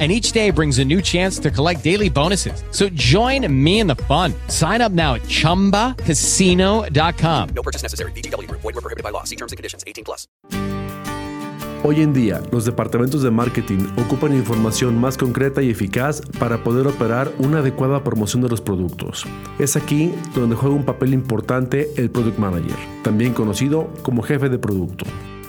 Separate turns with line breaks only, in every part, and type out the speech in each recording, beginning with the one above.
and each day brings a new chance to collect daily bonuses. So join me in the fun. Sign up now at ChumbaCasino.com.
No purchase necessary. BGW. Void were prohibited by law. See terms and conditions. 18 plus.
Hoy en día, los departamentos de marketing ocupan información más concreta y eficaz para poder operar una adecuada promoción de los productos. Es aquí donde juega un papel importante el Product Manager, también conocido como jefe de producto.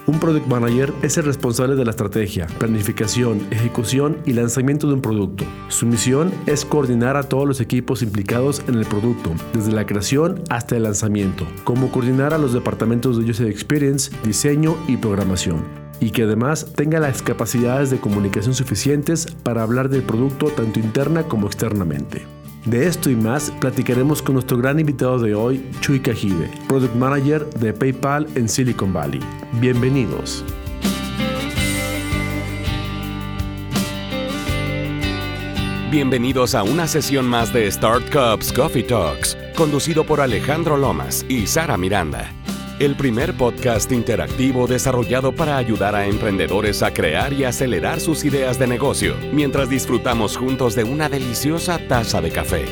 Un Product Manager es el responsable de la estrategia, planificación, ejecución y lanzamiento de un producto. Su misión es coordinar a todos los equipos implicados en el producto, desde la creación hasta el lanzamiento, como coordinar a los departamentos de User Experience, diseño y programación y que además tenga las capacidades de comunicación suficientes para hablar del producto tanto interna como externamente. De esto y más platicaremos con nuestro gran invitado de hoy, Chuy Cajide, Product Manager de PayPal en Silicon Valley. Bienvenidos.
Bienvenidos a una sesión más de Start Cups Coffee Talks, conducido por Alejandro Lomas y Sara Miranda el primer podcast interactivo desarrollado para ayudar a emprendedores a crear y acelerar sus ideas de negocio, mientras disfrutamos juntos de una deliciosa taza de café.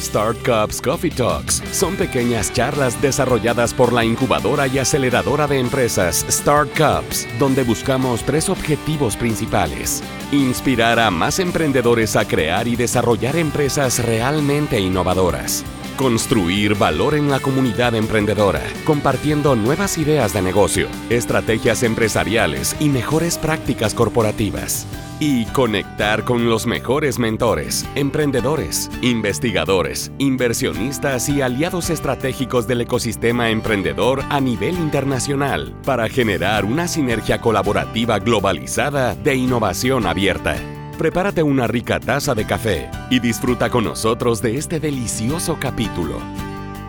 Start Cups Coffee Talks son pequeñas charlas desarrolladas por la incubadora y aceleradora de empresas Start Cups, donde buscamos tres objetivos principales. Inspirar a más emprendedores a crear y desarrollar empresas realmente innovadoras Construir valor en la comunidad emprendedora, compartiendo nuevas ideas de negocio, estrategias empresariales y mejores prácticas corporativas. Y conectar con los mejores mentores, emprendedores, investigadores, inversionistas y aliados estratégicos del ecosistema emprendedor a nivel internacional para generar una sinergia colaborativa globalizada de innovación abierta prepárate una rica taza de café y disfruta con nosotros de este delicioso capítulo.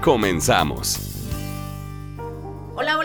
Comenzamos.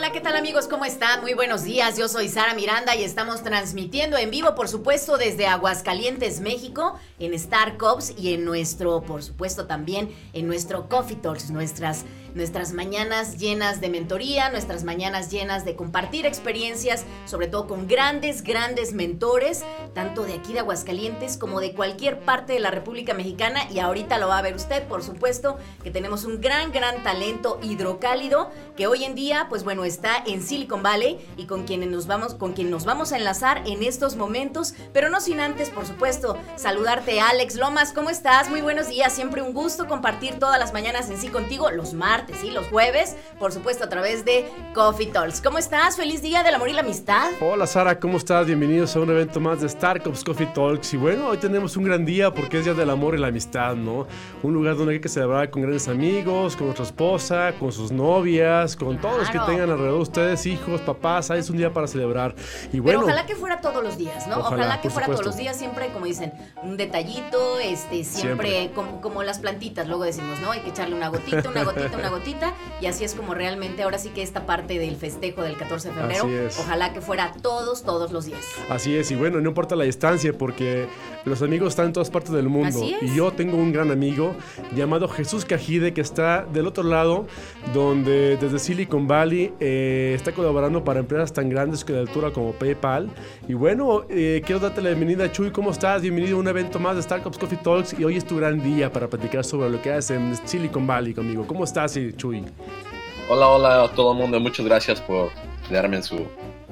Hola, ¿qué tal amigos? ¿Cómo están? Muy buenos días, yo soy Sara Miranda y estamos transmitiendo en vivo, por supuesto, desde Aguascalientes, México, en Star Cops y en nuestro, por supuesto, también en nuestro Coffee Talks, nuestras nuestras mañanas llenas de mentoría, nuestras mañanas llenas de compartir experiencias, sobre todo con grandes, grandes mentores, tanto de aquí de Aguascalientes como de cualquier parte de la República Mexicana. Y ahorita lo va a ver usted, por supuesto, que tenemos un gran, gran talento hidrocálido que hoy en día, pues bueno, está en Silicon Valley y con quienes nos vamos, con quien nos vamos a enlazar en estos momentos, pero no sin antes, por supuesto, saludarte, Alex Lomas, ¿cómo estás? Muy buenos días, siempre un gusto compartir todas las mañanas en sí contigo, los martes y los jueves, por supuesto a través de Coffee Talks. ¿Cómo estás? Feliz día del amor y la amistad.
Hola Sara, ¿cómo estás? Bienvenidos a un evento más de Startups Coffee Talks. Y bueno, hoy tenemos un gran día porque es día del amor y la amistad, ¿no? Un lugar donde hay que celebrar con grandes amigos, con nuestra esposa, con sus novias, con todos los que tengan alrededor de ustedes, hijos, papás. es un día para celebrar. Y bueno,
Pero ojalá que fuera todos los días, ¿no? Ojalá, que fuera todos los días, siempre, como dicen, un detallito, este, siempre, Como, como las plantitas, luego decimos, ¿no? Hay que echarle una gotita, una gotita, una gotita y así es como realmente ahora sí que esta parte del festejo del 14 de febrero, ojalá que fuera todos, todos los días.
Así es, y bueno, no importa la distancia porque los amigos están en todas partes del mundo y yo tengo un gran amigo llamado Jesús Cajide que está del otro lado, donde desde Silicon Valley eh, está colaborando para empresas tan grandes que de altura como PayPal. Y bueno, eh, quiero darte la bienvenida, Chuy, ¿cómo estás? Bienvenido a un evento más de Startups Coffee Talks y hoy es tu gran día para platicar sobre lo que haces en Silicon Valley conmigo. ¿Cómo estás, Chuy?
Hola, hola a todo el mundo. Muchas gracias por darme en su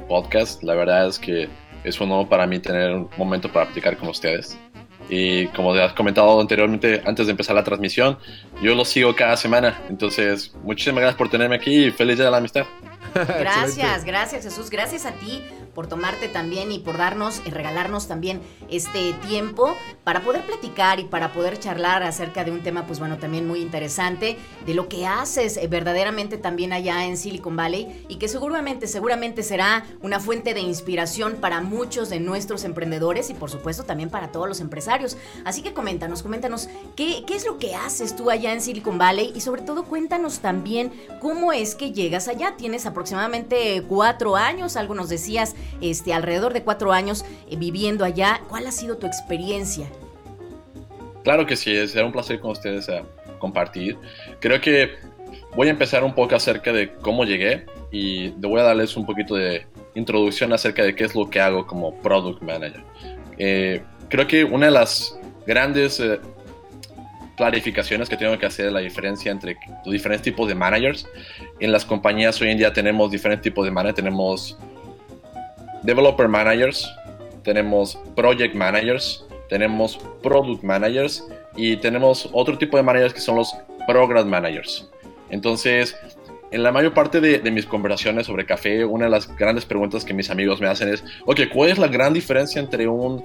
podcast. La verdad es que es un honor para mí tener un momento para platicar con ustedes. Y como te has comentado anteriormente, antes de empezar la transmisión, yo lo sigo cada semana. Entonces, muchísimas gracias por tenerme aquí y feliz día de la amistad.
Gracias, gracias Jesús, gracias a ti por tomarte también y por darnos y regalarnos también este tiempo para poder platicar y para poder charlar acerca de un tema, pues bueno, también muy interesante, de lo que haces eh, verdaderamente también allá en Silicon Valley y que seguramente, seguramente será una fuente de inspiración para muchos de nuestros emprendedores y por supuesto también para todos los empresarios. Así que coméntanos, coméntanos, ¿qué, qué es lo que haces tú allá en Silicon Valley? Y sobre todo cuéntanos también cómo es que llegas allá. Tienes aproximadamente cuatro años, algo nos decías, este, alrededor de cuatro años eh, viviendo allá. ¿Cuál ha sido tu experiencia?
Claro que sí, será un placer con ustedes a compartir. Creo que voy a empezar un poco acerca de cómo llegué y voy a darles un poquito de introducción acerca de qué es lo que hago como product manager. Eh, creo que una de las grandes eh, clarificaciones que tengo que hacer es la diferencia entre los diferentes tipos de managers. En las compañías hoy en día tenemos diferentes tipos de managers. Tenemos developer managers, tenemos project managers, tenemos product managers y tenemos otro tipo de managers que son los program managers. Entonces, en la mayor parte de, mis conversaciones sobre café, una de las grandes preguntas que mis amigos me hacen es, ok, ¿cuál es la gran diferencia entre un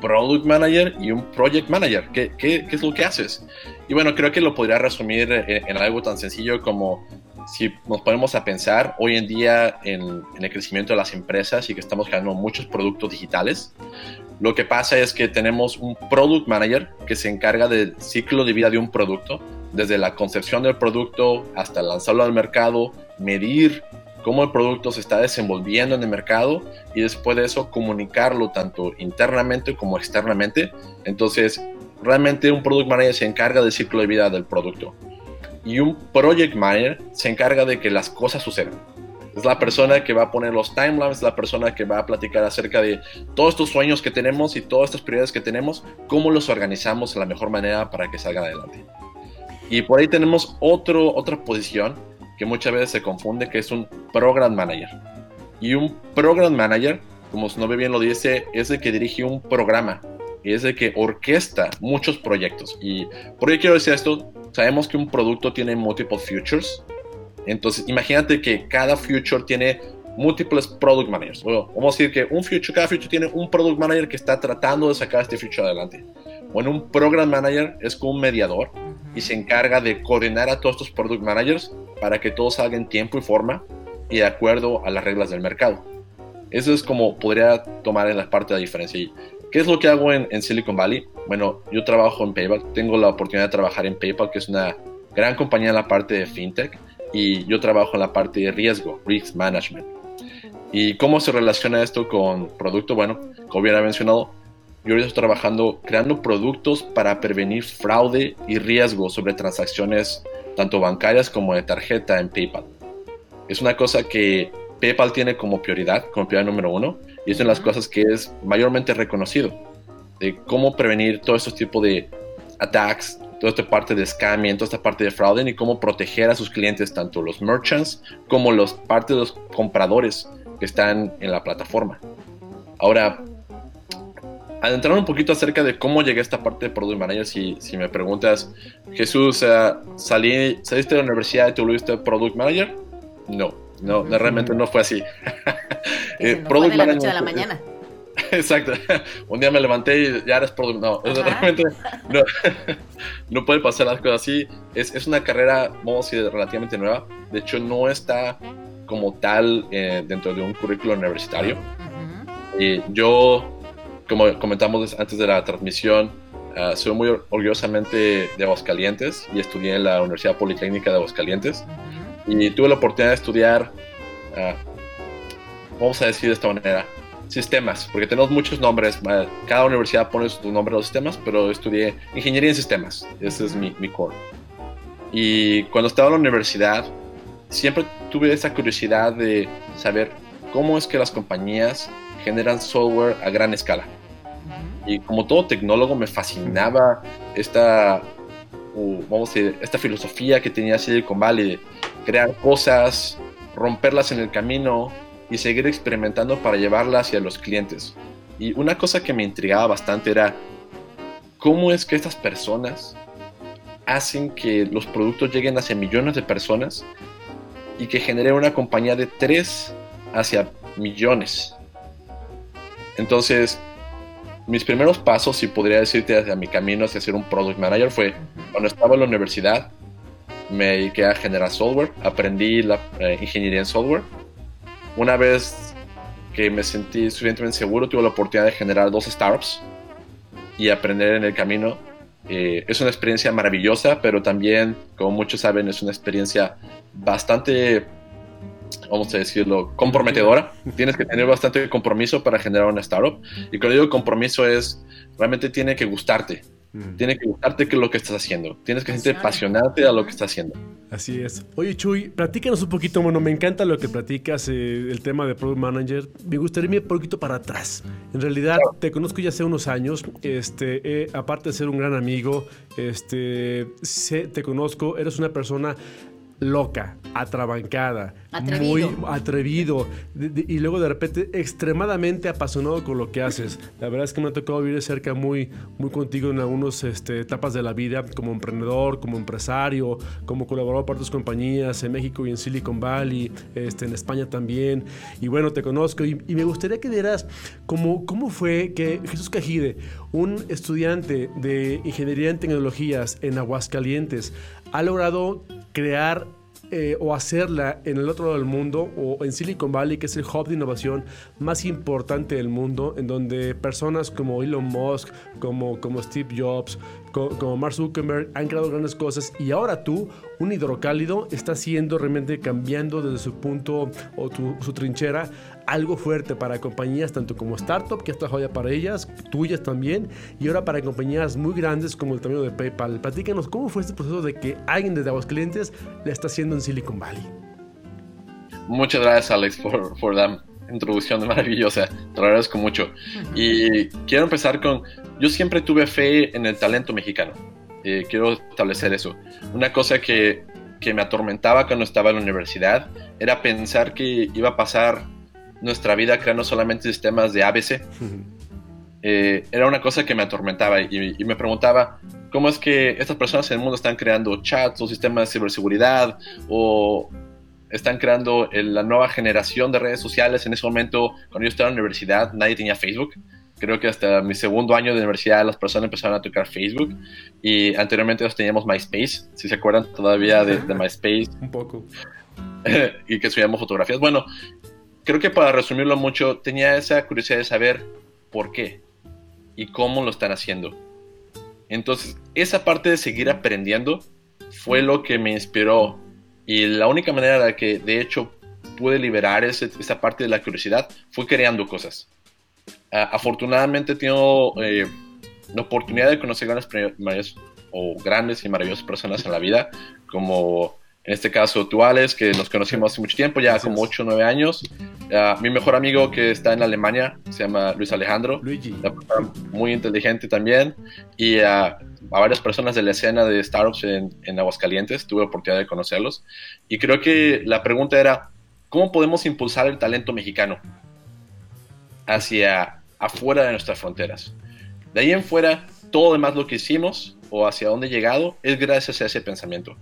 product manager y un project manager? ¿Qué, es lo que haces? Y bueno, creo que lo podría resumir en, algo tan sencillo como si nos ponemos a pensar hoy en día en, el crecimiento de las empresas y que estamos creando muchos productos digitales, lo que pasa es que tenemos un product manager que se encarga del ciclo de vida de un producto desde la concepción del producto hasta lanzarlo al mercado, medir cómo el producto se está desenvolviendo en el mercado y después de eso comunicarlo tanto internamente como externamente. Entonces, realmente un product manager se encarga del ciclo de vida del producto y un project manager se encarga de que las cosas sucedan. Es la persona que va a poner los timelines, la persona que va a platicar acerca de todos estos sueños que tenemos y todas estas prioridades que tenemos, cómo los organizamos de la mejor manera para que salgan adelante. Y por ahí tenemos otro, otra posición que muchas veces se confunde, que es un Program Manager. Y un Program Manager, como su nombre bien lo dice, es el que dirige un programa, es el que orquesta muchos proyectos. Y por ahí quiero decir esto, sabemos que un producto tiene multiple futures. Entonces, imagínate que cada future tiene múltiples product managers. vamos a decir que un future, cada future tiene un product manager que está tratando de sacar este future adelante. Bueno, un program manager es como un mediador y se encarga de coordinar a todos estos product managers para que todo salga en tiempo y forma y de acuerdo a las reglas del mercado. Eso es como podría tomar en la parte de la diferencia. ¿Qué es lo que hago en, en, Silicon Valley? Bueno, yo trabajo en PayPal, tengo la oportunidad de trabajar en PayPal, que es una gran compañía en la parte de fintech, y yo trabajo en la parte de riesgo, risk management. ¿Y cómo se relaciona esto con producto? Bueno, como hubiera mencionado, yo estoy trabajando creando productos para prevenir fraude y riesgo sobre transacciones tanto bancarias como de tarjeta en PayPal. Es una cosa que PayPal tiene como prioridad, como prioridad número uno, y es una de las cosas que es mayormente reconocido, de cómo prevenir todo este tipo de attacks, toda esta parte de scamming, toda esta parte de fraude y cómo proteger a sus clientes, tanto los merchants como los parte de los compradores que están en la plataforma. Ahora, adentrar un poquito acerca de cómo llegué a esta parte de Product Manager, si, si me preguntas, Jesús, salí, ¿saliste de la universidad y te volviste Product Manager? No, no, realmente no fue así.
eh, Product de la noche a la mañana.
Exacto. Un día me levanté y ya eres Product. No, realmente no, no, puede pasar las cosas así. Es, es una carrera, vamos a decir, relativamente nueva. De hecho, no está como tal eh, dentro de un currículo universitario. Y yo, como comentamos antes de la transmisión, uh, soy muy orgullosamente de Aguascalientes y estudié en la Universidad Politécnica de Aguascalientes. Y tuve la oportunidad de estudiar, uh, vamos a decir de esta manera, sistemas, porque tenemos muchos nombres. Cada universidad pone su nombre a los sistemas, pero estudié ingeniería en sistemas. Ese es mi, mi core. Y cuando estaba en la universidad, siempre tuve esa curiosidad de saber cómo es que las compañías generan software a gran escala. Y como todo tecnólogo me fascinaba esta, vamos a decir, esta filosofía que tenía Silicon Valley crear cosas, romperlas en el camino y seguir experimentando para llevarlas hacia los clientes. Y una cosa que me intrigaba bastante era cómo es que estas personas hacen que los productos lleguen hacia millones de personas y que genere una compañía de 3 hacia millones. Entonces, mis primeros pasos, si podría decirte hacia mi camino hacia ser un product manager, fue cuando estaba en la universidad, me dediqué a generar software, aprendí la eh, ingeniería en software. Una vez que me sentí suficientemente seguro, tuve la oportunidad de generar dos startups y aprender en el camino. Eh, es una experiencia maravillosa, pero también, como muchos saben, es una experiencia bastante vamos a decirlo, comprometedora. Tienes que tener bastante compromiso para generar una startup. Y cuando digo compromiso es, realmente tiene que gustarte. Tiene que gustarte que lo que estás haciendo. Tienes que sentirte apasionarte a lo que estás haciendo.
Así es. Oye, Chuy, platícanos un poquito. Bueno, me encanta lo que platicas, eh, el tema de Product Manager. Me gustaría ir un poquito para atrás. En realidad, te conozco ya hace unos años. Este, eh, aparte de ser un gran amigo, este, sé- te conozco. Eres una persona loca, atrabancada,
Atrevido.
muy atrevido de- de- y luego de repente extremadamente apasionado con lo que haces. La verdad es que me ha tocado vivir de cerca muy, muy contigo en algunas este, etapas de la vida, como emprendedor, como empresario, como colaborador para tus compañías en México y en Silicon Valley, este, en España también. Y bueno, te conozco y, y me gustaría que dieras cómo, cómo fue que Jesús Cajide, un estudiante de ingeniería en tecnologías en Aguascalientes, ha logrado crear eh, o hacerla en el otro lado del mundo o en Silicon Valley, que es el hub de innovación más importante del mundo, en donde personas como Elon Musk, como, como Steve Jobs, co- como Mark Zuckerberg han creado grandes cosas y ahora tú, un hidrocálido, está siendo realmente cambiando desde su punto o su trinchera algo fuerte para compañías tanto como startup, que está joya para ellas, tuyas también, y ahora para compañías muy grandes como el tamaño de PayPal. Platícanos, ¿cómo fue este proceso de que alguien desde Aguascalientes le está haciendo en Silicon Valley?
Muchas gracias, Alex, por, por la introducción maravillosa. Te lo agradezco mucho. Y quiero empezar con, yo siempre tuve fe en el talento mexicano. Eh, quiero establecer eso. Una cosa que, que me atormentaba cuando estaba en la universidad era pensar que iba a pasar nuestra vida creando solamente sistemas de ABC. Eh, era una cosa que me atormentaba y, y me preguntaba, ¿cómo es que estas personas en el mundo están creando chats o sistemas de ciberseguridad o están creando el- la nueva generación de redes sociales. En ese momento, cuando yo estaba en la universidad, nadie tenía Facebook. Creo que hasta mi segundo año de universidad las personas empezaron a tocar Facebook y anteriormente nos teníamos MySpace, si se acuerdan todavía de, de MySpace
Un poco.
y que subíamos fotografías. Bueno, creo que para resumirlo mucho, tenía esa curiosidad de saber por qué y cómo lo están haciendo. Entonces, esa parte de seguir aprendiendo fue lo que me inspiró y la única manera en la que de hecho pude liberar ese- esa parte de la curiosidad fue creando cosas. Ah, afortunadamente tengo eh, la oportunidad de conocer grandes, o grandes y maravillosas personas en la vida, como en este caso tú, Alex, que nos conocimos hace mucho tiempo, ya
Gracias.
como 8 o 9 años. Ah, mi mejor amigo que está en Alemania se llama Luis Alejandro,
Luigi.
muy inteligente también, y ah, a varias personas de la escena de startups en, en Aguascalientes, tuve la oportunidad de conocerlos, y creo que la pregunta era, ¿cómo podemos impulsar el talento mexicano hacia afuera de nuestras fronteras? De ahí en fuera, todo demás lo que hicimos o hacia dónde he llegado es gracias a ese pensamiento.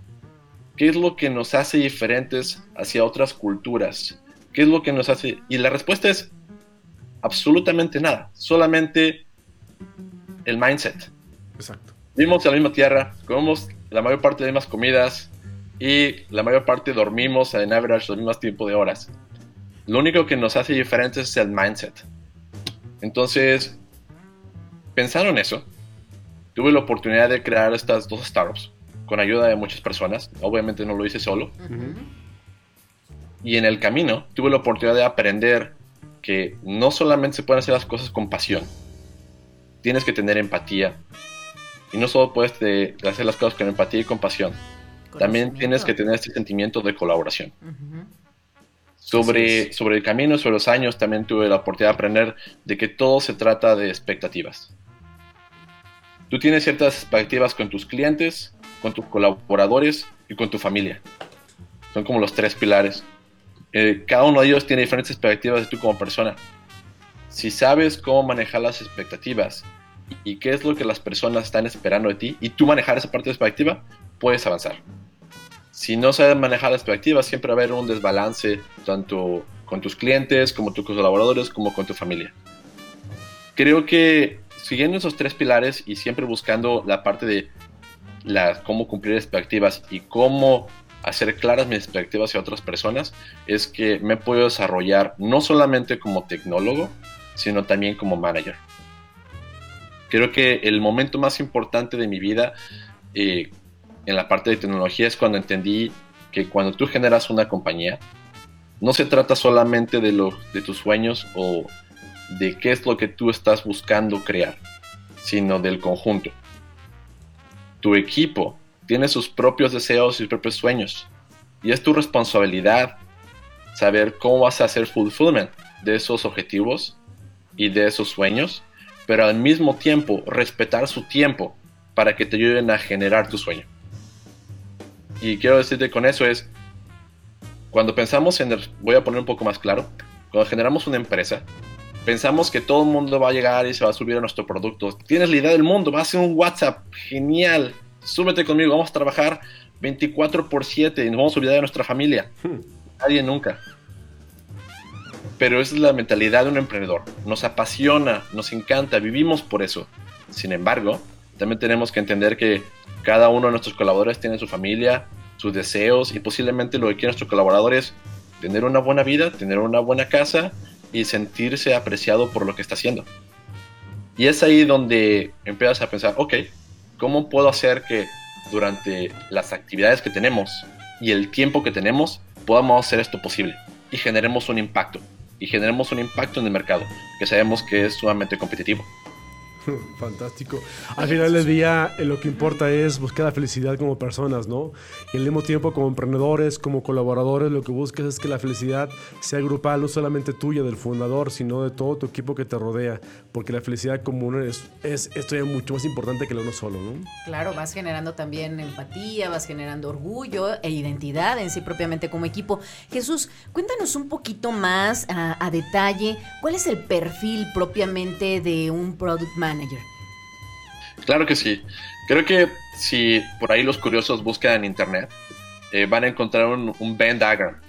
¿Qué es lo que nos hace diferentes hacia otras culturas? ¿Qué es lo que nos hace? Y la respuesta es absolutamente nada, solamente el mindset.
Exacto.
Vivimos en la misma tierra, comemos la mayor parte de las mismas comidas y la mayor parte dormimos en average los mismos tipos de horas. Lo único que nos hace diferentes es el mindset. Entonces, pensando en eso, tuve la oportunidad de crear estas dos startups con ayuda de muchas personas. Obviamente no lo hice solo. Y en el camino tuve la oportunidad de aprender que no solamente se pueden hacer las cosas con pasión, tienes que tener empatía. Y no solo puedes de- de hacer las cosas con empatía y con pasión, también tienes que tener este sentimiento de colaboración. Sobre, sobre el camino, sobre los años, también tuve la oportunidad de aprender de que todo se trata de expectativas. Tú tienes ciertas expectativas con tus clientes, con tus colaboradores y con tu familia. Son como los tres pilares. Eh, cada uno de ellos tiene diferentes expectativas de tú como persona. Si sabes cómo manejar las expectativas y qué es lo que las personas están esperando de ti y tú manejar esa parte de expectativa, puedes avanzar si no sabes manejar las expectativas, siempre va a haber un desbalance tanto con tus clientes, como tus colaboradores, como con tu familia. Creo que siguiendo esos tres pilares y siempre buscando la parte de la, cómo cumplir expectativas y cómo hacer claras mis expectativas hacia otras personas, es que me puedo desarrollar no solamente como tecnólogo, sino también como manager. Creo que el momento más importante de mi vida eh, en la parte de tecnología es cuando entendí que cuando tú generas una compañía, no se trata solamente de, lo, de tus sueños o de qué es lo que tú estás buscando crear, sino del conjunto. Tu equipo tiene sus propios deseos y sus propios sueños. Y es tu responsabilidad saber cómo vas a hacer fulfillment de esos objetivos y de esos sueños, pero al mismo tiempo respetar su tiempo para que te ayuden a generar tu sueño. Y quiero decirte con eso es, cuando pensamos en, voy a poner un poco más claro, cuando generamos una empresa, pensamos que todo el mundo va a llegar y se va a subir a nuestro producto. Tienes la idea del mundo, va a ser un WhatsApp, genial, súbete conmigo, vamos a trabajar 24 por 7 y nos vamos a olvidar de nuestra familia. Nadie nunca. Pero esa es la mentalidad de un emprendedor. Nos apasiona, nos encanta, vivimos por eso. Sin embargo, también tenemos que entender que cada uno de nuestros colaboradores tiene su familia, sus deseos y posiblemente lo que quieren nuestros colaboradores tener una buena vida, tener una buena casa y sentirse apreciado por lo que está haciendo. Y es ahí donde empiezas a pensar, ok, ¿cómo puedo hacer que durante las actividades que tenemos y el tiempo que tenemos podamos hacer esto posible y generemos un impacto? Y generemos un impacto en el mercado, que sabemos que es sumamente competitivo.
Fantástico. Al final del día, eh, lo que importa es buscar la felicidad como personas, ¿no? Y al mismo tiempo, como emprendedores, como colaboradores, lo que buscas es que la felicidad sea grupal, no solamente tuya, del fundador, sino de todo tu equipo que te rodea. Porque la felicidad común es, es es mucho más importante que lo uno solo, ¿no?
Claro, vas generando también empatía, vas generando orgullo e identidad en sí propiamente como equipo. Jesús, cuéntanos un poquito más a, a detalle cuál es el perfil propiamente de un product manager
Claro que sí. Creo que si por ahí los curiosos buscan en internet, eh, van a encontrar un, un Venn diagram.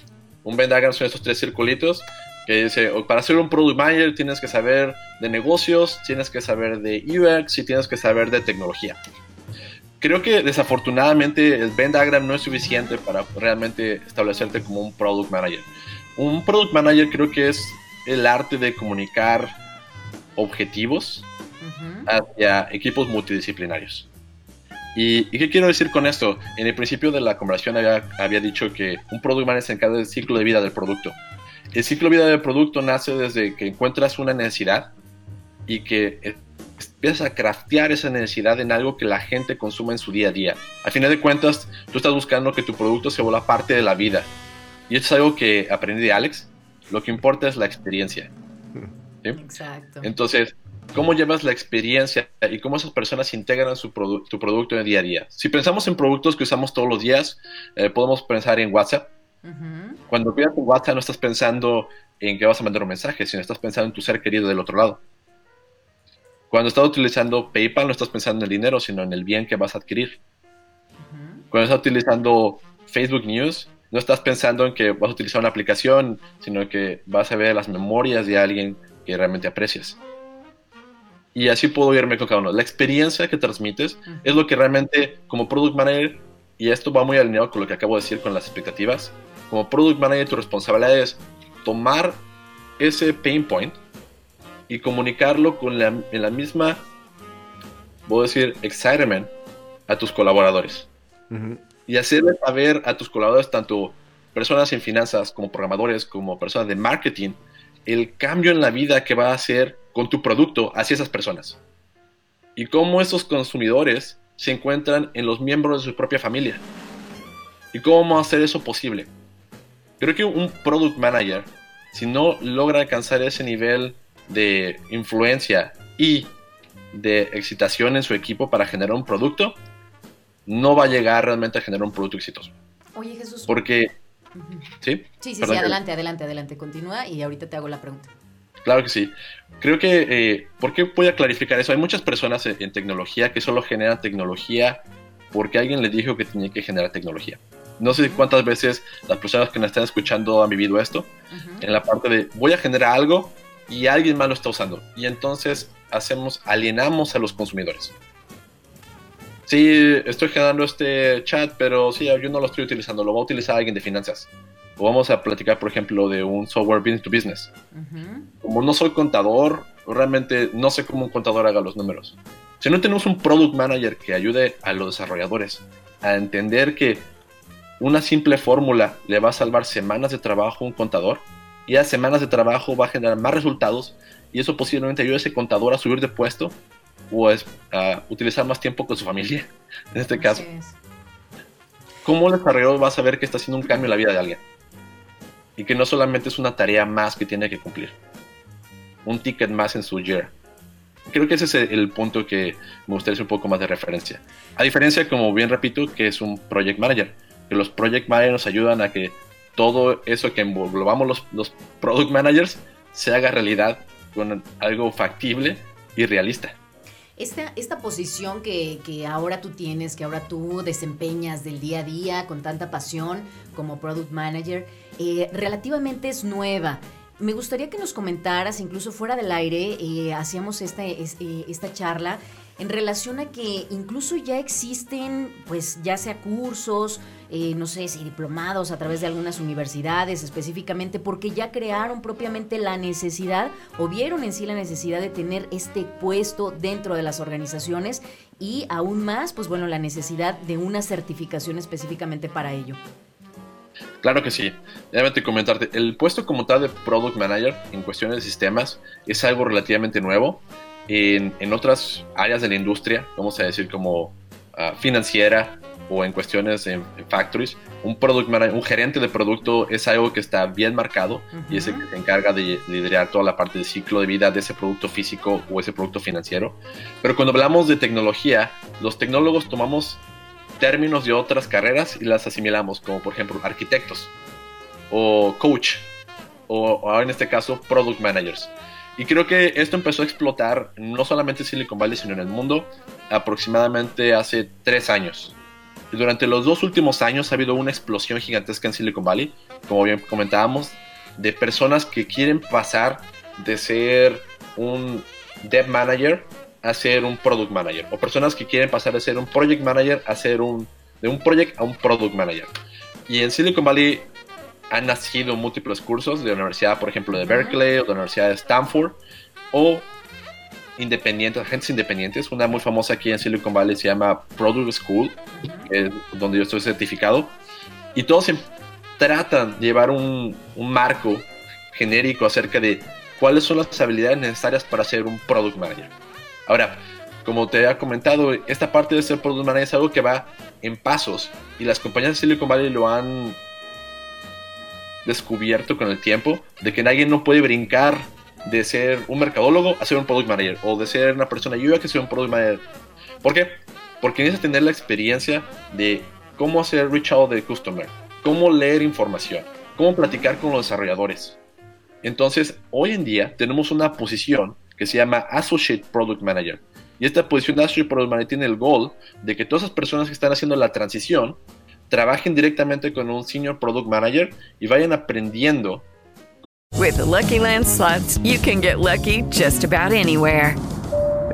Un Venn diagram son estos tres circulitos que dice, para ser un product manager tienes que saber de negocios, tienes que saber de UX y tienes que saber de tecnología. Creo que desafortunadamente el Venn diagram no es suficiente para realmente establecerte como un product manager. Un product manager creo que es el arte de comunicar objetivos hacia equipos multidisciplinarios. ¿Y, qué quiero decir con esto? En el principio de la conversación había, había dicho que un product manager se encarga del ciclo de vida del producto. El ciclo de vida del producto nace desde que encuentras una necesidad y que empiezas a craftear esa necesidad en algo que la gente consuma en su día a día. A final de cuentas, tú estás buscando que tu producto se vuelva parte de la vida. Y esto es algo que aprendí de Alex. Lo que importa es la experiencia.
Exacto.
Entonces, cómo llevas la experiencia y cómo esas personas integran su tu producto en el día a día. Si pensamos en productos que usamos todos los días, eh, podemos pensar en WhatsApp. Cuando piensas en WhatsApp no estás pensando en que vas a mandar un mensaje, sino estás pensando en tu ser querido del otro lado. Cuando estás utilizando PayPal no estás pensando en el dinero, sino en el bien que vas a adquirir. Cuando estás utilizando Facebook News, no estás pensando en que vas a utilizar una aplicación, sino que vas a ver las memorias de alguien que realmente aprecias. Y así puedo irme con cada uno. La experiencia que transmites es lo que realmente, como product manager, y esto va muy alineado con lo que acabo de decir con las expectativas, como product manager tu responsabilidad es tomar ese pain point y comunicarlo con la, en la misma, voy a decir, excitement a tus colaboradores. Y hacerle saber a tus colaboradores, tanto personas en finanzas como programadores, como personas de marketing, el cambio en la vida que va a hacer con tu producto hacia esas personas. Y cómo esos consumidores se encuentran en los miembros de su propia familia. Y cómo hacer eso posible. Creo que un product manager, si no logra alcanzar ese nivel de influencia y de excitación en su equipo para generar un producto, no va a llegar realmente a generar un producto exitoso.
Oye Jesús.
Porque... ¿Sí?
Sí, sí, sí, adelante, adelante, adelante. Continúa y ahorita te hago la pregunta.
Claro que sí. Creo que, eh, ¿por qué voy a clarificar eso? Hay muchas personas en, tecnología que solo generan tecnología porque alguien les dijo que tenía que generar tecnología. No sé cuántas veces las personas que nos están escuchando han vivido esto, en la parte de voy a generar algo y alguien más lo está usando. Y entonces hacemos, alienamos a los consumidores. Sí, estoy generando este chat, pero sí, yo no lo estoy utilizando, lo va a utilizar alguien de finanzas. O vamos a platicar, por ejemplo, de un software business to business. Como no soy contador, realmente no sé cómo un contador haga los números. Si no tenemos un product manager que ayude a los desarrolladores a entender que una simple fórmula le va a salvar semanas de trabajo a un contador y a semanas de trabajo va a generar más resultados y eso posiblemente ayude a ese contador a subir de puesto o a utilizar más tiempo con su familia, en este caso. ¿Cómo el desarrollador va a saber que está haciendo un cambio en la vida de alguien? Y que no solamente es una tarea más que tiene que cumplir. Un ticket más en su year. Creo que ese es el punto que me gustaría hacer un poco más de referencia. A diferencia, como bien repito, que es un project manager. Que los project managers ayudan a que todo eso que englobamos los, los product managers se haga realidad con algo factible y realista.
Esta, esta posición que, que, ahora tú tienes, que ahora tú desempeñas del día a día con tanta pasión como product manager, eh, relativamente es nueva. Me gustaría que nos comentaras, incluso fuera del aire, eh, hacíamos esta, eh, esta charla en relación a que incluso ya existen, pues ya sea cursos, eh, no sé si diplomados a través de algunas universidades específicamente, porque ya crearon propiamente la necesidad o vieron en sí la necesidad de tener este puesto dentro de las organizaciones y aún más, pues bueno, la necesidad de una certificación específicamente para ello.
Claro que sí. Déjame comentarte, el puesto como tal de Product Manager en cuestiones de sistemas es algo relativamente nuevo en, otras áreas de la industria, vamos a decir como ah, financiera o en cuestiones en, factories, un product manager, un gerente de producto es algo que está bien marcado y es el que se encarga de liderar toda la parte del ciclo de vida de ese producto físico o ese producto financiero. Pero cuando hablamos de tecnología, los tecnólogos tomamos términos de otras carreras y las asimilamos, como por ejemplo arquitectos o coach o en este caso product managers. Y creo que esto empezó a explotar no solamente en Silicon Valley, sino en el mundo aproximadamente hace tres años. Y durante los dos últimos años ha habido una explosión gigantesca en Silicon Valley, como bien comentábamos, de personas que quieren pasar de ser un dev manager a ser un product manager, o personas que quieren pasar de ser un project manager a ser un de un project a un product manager. Y en Silicon Valley han nacido múltiples cursos de la universidad, por ejemplo, de Berkeley o de la Universidad de Stanford, o independientes, agentes independientes. Una muy famosa aquí en Silicon Valley se llama Product School, donde yo estoy certificado. Y todos tratan de llevar un, un marco genérico acerca de cuáles son las habilidades necesarias para ser un product manager. Ahora, como te he comentado, esta parte de ser product manager es algo que va en pasos y las compañías de Silicon Valley lo han descubierto con el tiempo de que nadie no puede brincar de ser un mercadólogo a ser un product manager o de ser una persona ayuda que ser un product manager. ¿Por qué? Porque necesitas tener la experiencia de cómo hacer reach out de customer, cómo leer información, cómo platicar con los desarrolladores. Entonces, hoy en día tenemos una posición que se llama Associate Product Manager. Y esta posición de Associate Product Manager tiene el goal de que todas esas personas que están haciendo la transición trabajen directamente con un senior product manager y vayan aprendiendo.
With Lucky Land slots, you can get lucky just about anywhere.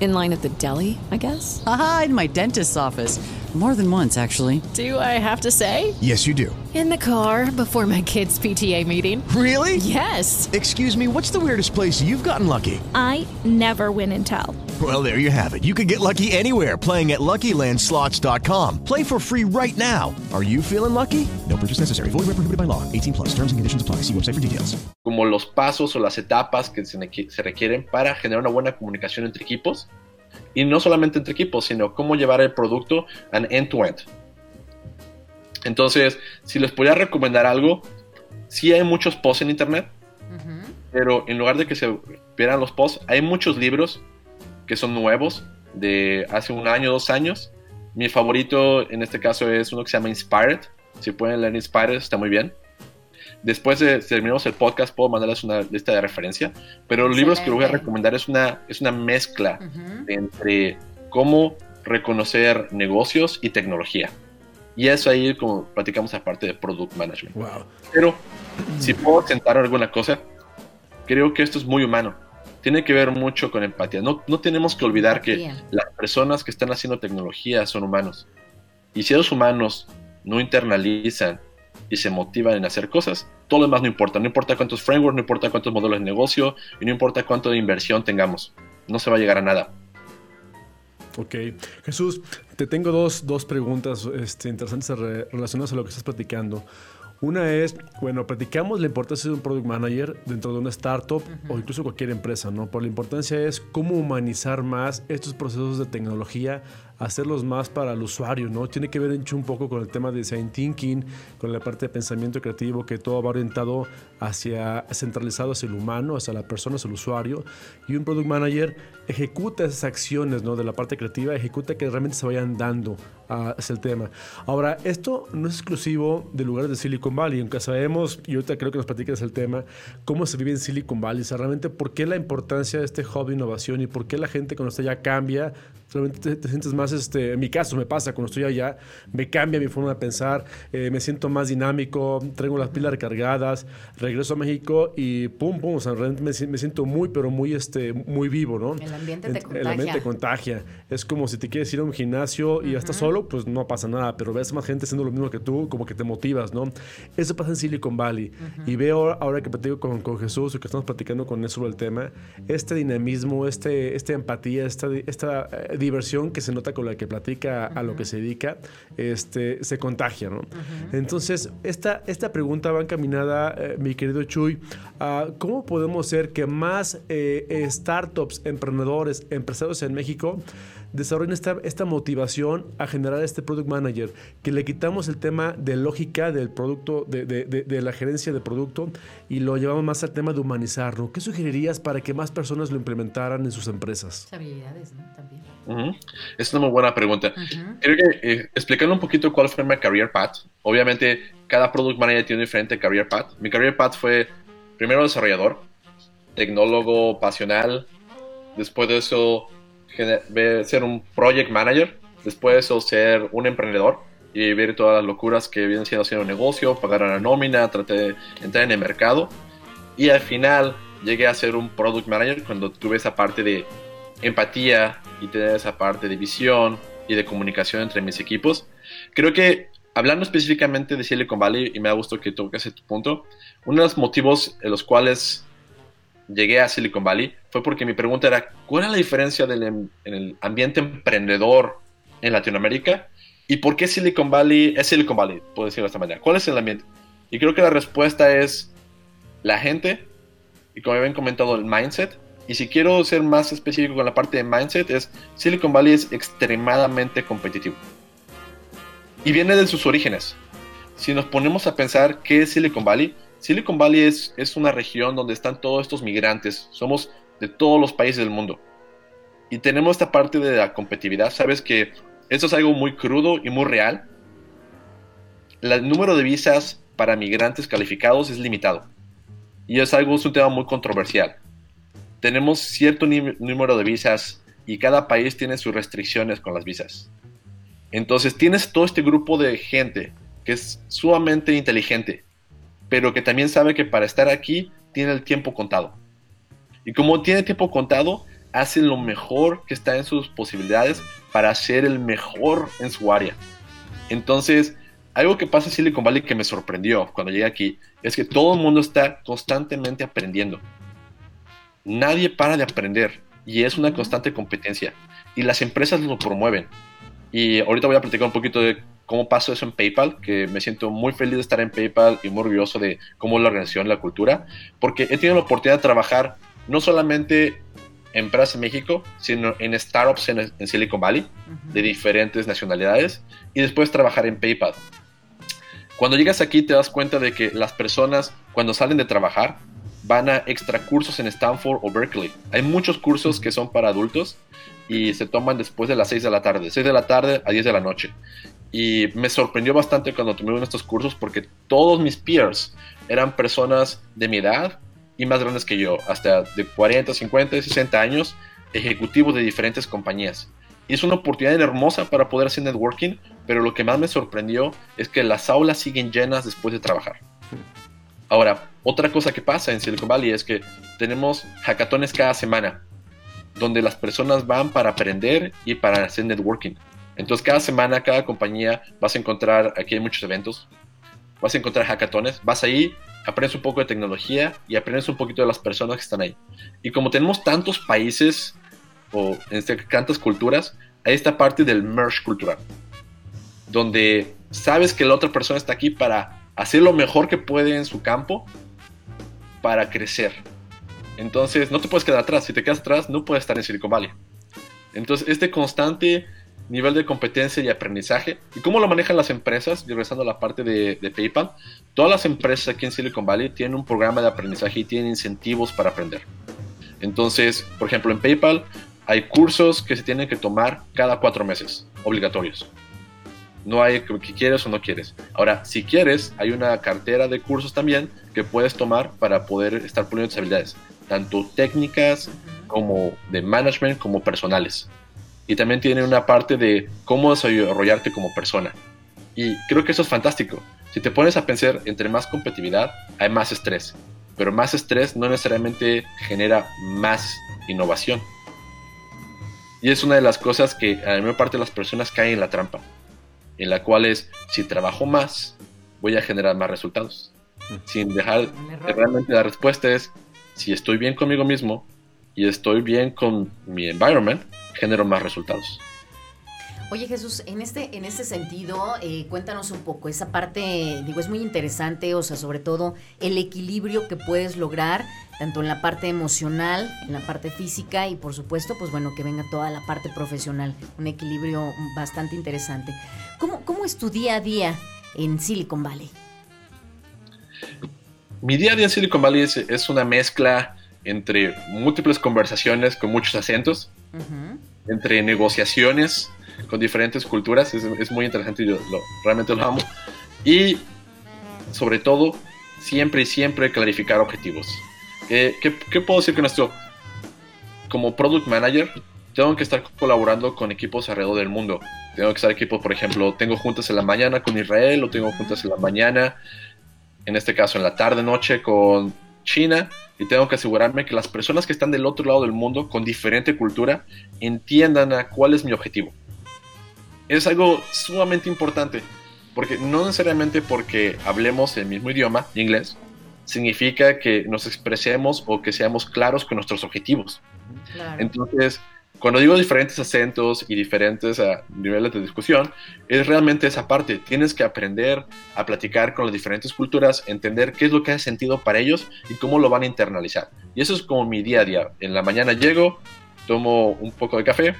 In line at the deli, I guess?
Aha, in my dentist's office. More than once, actually.
Do I have to say?
Yes, you do.
In the car before my kids' PTA meeting.
Really?
Yes.
Excuse me, what's the weirdest place you've gotten lucky?
I never win and tell.
Well, there you have it. You can get lucky anywhere playing at LuckyLandSlots.com. Play for free right now. Are you feeling lucky? No purchase necessary. Void where prohibited by law. 18 plus. Terms and conditions apply. See website for details.
Como los pasos o las etapas que se, se requieren para generar una buena comunicación entre equipos y no solamente entre equipos, sino cómo llevar el producto an end-to-end. Entonces, si les podría recomendar algo, sí hay muchos posts en internet, pero en lugar de que se vieran los posts, hay muchos libros que son nuevos, de hace un año, dos años. Mi favorito en este caso es uno que se llama Inspired. Si pueden leer Inspired, está muy bien. Después de terminamos el podcast, puedo mandarles una lista de referencia. Pero los libros que les voy a recomendar es una, es una mezcla entre cómo reconocer negocios y tecnología. Y eso ahí como platicamos aparte de Product Management.
Wow.
Pero si puedo sentar alguna cosa, creo que esto es muy humano. Tiene que ver mucho con empatía. No, no tenemos que olvidar que las personas que están haciendo tecnología son humanos. Y si los humanos no internalizan y se motivan en hacer cosas, todo lo demás no importa. No importa cuántos frameworks, no importa cuántos modelos de negocio y no importa cuánto de inversión tengamos. No se va a llegar a nada.
Ok. Jesús, te tengo dos, dos preguntas este, interesantes re- relacionadas a lo que estás platicando. Una es, bueno, platicamos la importancia de un product manager dentro de una startup o incluso cualquier empresa, ¿no? Pero la importancia es cómo humanizar más estos procesos de tecnología, hacerlos más para el usuario, ¿no? Tiene que ver hecho un poco con el tema de design thinking, con la parte de pensamiento creativo, que todo va orientado hacia, centralizado hacia el humano, hacia la persona, hacia el usuario. Y un product manager ejecuta esas acciones, ¿no? De la parte creativa, ejecuta que realmente se vayan dando ah, hacia el tema. Ahora, esto no es exclusivo de lugares de Silicon Valley, aunque sabemos, y ahorita creo que nos platiques el tema, cómo se vive en Silicon Valley, o sea, realmente por qué la importancia de este hub de innovación y por qué la gente cuando está allá cambia, realmente te, te sientes más, este, en mi caso me pasa, cuando estoy allá, me cambia mi forma de pensar, eh, me siento más dinámico, traigo las pilas recargadas, regreso a México y pum, pum, o sea, realmente me, me siento muy, pero muy, este, muy vivo, ¿no?
El ambiente te
El- El ambiente
contagia.
contagia. Es como si te quieres ir a un gimnasio y ya estás solo, pues no pasa nada, pero ves más gente haciendo lo mismo que tú, como que te motivas, ¿no? Eso pasa en Silicon Valley. Y veo ahora que platico con, con Jesús y que estamos platicando con él sobre el tema, este dinamismo, este, esta empatía, esta, esta eh, diversión que se nota con la que platica a lo que se dedica, este, se contagia, ¿no? Entonces, esta, esta pregunta va encaminada, eh, mi querido Chuy, a cómo podemos hacer que más eh, eh, startups, emprendedores, empresarios en México desarrollen esta, esta motivación a generar este product manager, que le quitamos el tema de lógica del producto, de, de- de- de la gerencia de producto y lo llevamos más al tema de humanizarlo. ¿Qué sugerirías para que más personas lo implementaran en sus empresas?
Habilidades, ¿no? También.
Es una muy buena pregunta. Creo que eh, explicando un poquito cuál fue mi career path. Obviamente, cada product manager tiene un diferente career path. Mi career path fue primero desarrollador, tecnólogo pasional. Después de eso, ser un project manager. Después de eso, ser un emprendedor y ver todas las locuras que vienen siendo hacer un negocio, pagar una nómina, tratar de entrar en el mercado. Y al final llegué a ser un product manager cuando tuve esa parte de empatía y tener esa parte de visión y de comunicación entre mis equipos. Creo que hablando específicamente de Silicon Valley, y me da gusto que toques ese punto, uno de los motivos en los cuales llegué a Silicon Valley fue porque mi pregunta era, ¿cuál es la diferencia del, em- en el ambiente emprendedor en Latinoamérica? ¿Y por qué Silicon Valley es Silicon Valley? Puedo decirlo de esta manera. ¿Cuál es el ambiente? Y creo que la respuesta es la gente, y como habían comentado, el mindset. Y si quiero ser más específico con la parte de mindset, es Silicon Valley es extremadamente competitivo. Y viene de sus orígenes. Si nos ponemos a pensar qué es Silicon Valley, Silicon Valley es, es una región donde están todos estos migrantes. Somos de todos los países del mundo. Y tenemos esta parte de la competitividad. Sabes que eso es algo muy crudo y muy real. El número de visas para migrantes calificados es limitado. Y es algo, es un tema muy controversial. Tenemos cierto número de visas y cada país tiene sus restricciones con las visas. Entonces tienes todo este grupo de gente que es sumamente inteligente, pero que también sabe que para estar aquí tiene el tiempo contado. Y como tiene tiempo contado, hace lo mejor que está en sus posibilidades para ser el mejor en su área. Entonces, algo que pasa en Silicon Valley que me sorprendió cuando llegué aquí es que todo el mundo está constantemente aprendiendo. Nadie para de aprender y es una constante competencia y las empresas lo promueven. Y ahorita voy a platicar un poquito de cómo pasó eso en PayPal, que me siento muy feliz de estar en PayPal y muy orgulloso de cómo es la organización, la cultura, porque he tenido la oportunidad de trabajar no solamente en empresas en México, sino en startups en, en Silicon Valley de diferentes nacionalidades y después trabajar en PayPal. Cuando llegas aquí te das cuenta de que las personas cuando salen de trabajar van a extra cursos en Stanford o Berkeley. Hay muchos cursos que son para adultos y se toman después de las 6 de la tarde, 6 de la tarde a 10 de la noche. Y me sorprendió bastante cuando tomé uno de estos cursos porque todos mis peers eran personas de mi edad y más grandes que yo, hasta de 40, 50, 60 años, ejecutivos de diferentes compañías. Y es una oportunidad hermosa para poder hacer networking, pero lo que más me sorprendió es que las aulas siguen llenas después de trabajar. Ahora, otra cosa que pasa en Silicon Valley es que tenemos hackatones cada semana, donde las personas van para aprender y para hacer networking. Entonces, cada semana, cada compañía vas a encontrar, aquí hay muchos eventos, vas a encontrar hackatones, vas ahí, aprendes un poco de tecnología y aprendes un poquito de las personas que están ahí. Y como tenemos tantos países o en este, tantas culturas, hay esta parte del merge cultural, donde sabes que la otra persona está aquí para hacer lo mejor que puede en su campo para crecer. Entonces, no te puedes quedar atrás. Si te quedas atrás, no puedes estar en Silicon Valley. Entonces, este constante nivel de competencia y aprendizaje. ¿Y cómo lo manejan las empresas? Regresando a la parte de, de, PayPal, todas las empresas aquí en Silicon Valley tienen un programa de aprendizaje y tienen incentivos para aprender. Entonces, por ejemplo, en PayPal hay cursos que se tienen que tomar cada cuatro meses, obligatorios. No hay que quieres o no quieres. Ahora, si quieres, hay una cartera de cursos también que puedes tomar para poder estar puliendo tus habilidades, tanto técnicas como de management como personales y también tiene una parte de cómo desarrollarte como persona. Y creo que eso es fantástico. Si te pones a pensar, entre más competitividad, hay más estrés. Pero más estrés no necesariamente genera más innovación. Y es una de las cosas que a la mayor parte de las personas caen en la trampa. En la cual es, si trabajo más, voy a generar más resultados. Sin dejar de realmente la respuesta es, si estoy bien conmigo mismo y estoy bien con mi environment, genero más resultados.
Oye Jesús, en este, en este sentido, eh, cuéntanos un poco, esa parte, digo, es muy interesante, o sea, sobre todo el equilibrio que puedes lograr, tanto en la parte emocional, en la parte física y por supuesto, pues bueno, que venga toda la parte profesional, un equilibrio bastante interesante. ¿Cómo, cómo es tu día a día en Silicon Valley?
Mi día a día en Silicon Valley es, es una mezcla entre múltiples conversaciones con muchos acentos, entre negociaciones con diferentes culturas, es, muy interesante y yo lo, realmente lo amo, y sobre todo, siempre y siempre clarificar objetivos. Eh, ¿qué, ¿Qué puedo decir con esto? Como product manager, tengo que estar colaborando con equipos alrededor del mundo. Tengo que estar equipos, por ejemplo, tengo juntas en la mañana con Israel, o tengo juntas en la mañana, en este caso en la tarde, noche con China, y tengo que asegurarme que las personas que están del otro lado del mundo con diferente cultura entiendan a cuál es mi objetivo. Es algo sumamente importante, porque no necesariamente porque hablemos el mismo idioma, inglés, significa que nos expresemos o que seamos claros con nuestros objetivos. Entonces, cuando digo diferentes acentos y diferentes uh, niveles de discusión, es realmente esa parte. Tienes que aprender a platicar con las diferentes culturas, entender qué es lo que hace sentido para ellos y cómo lo van a internalizar. Y eso es como mi día a día. En la mañana llego, tomo un poco de café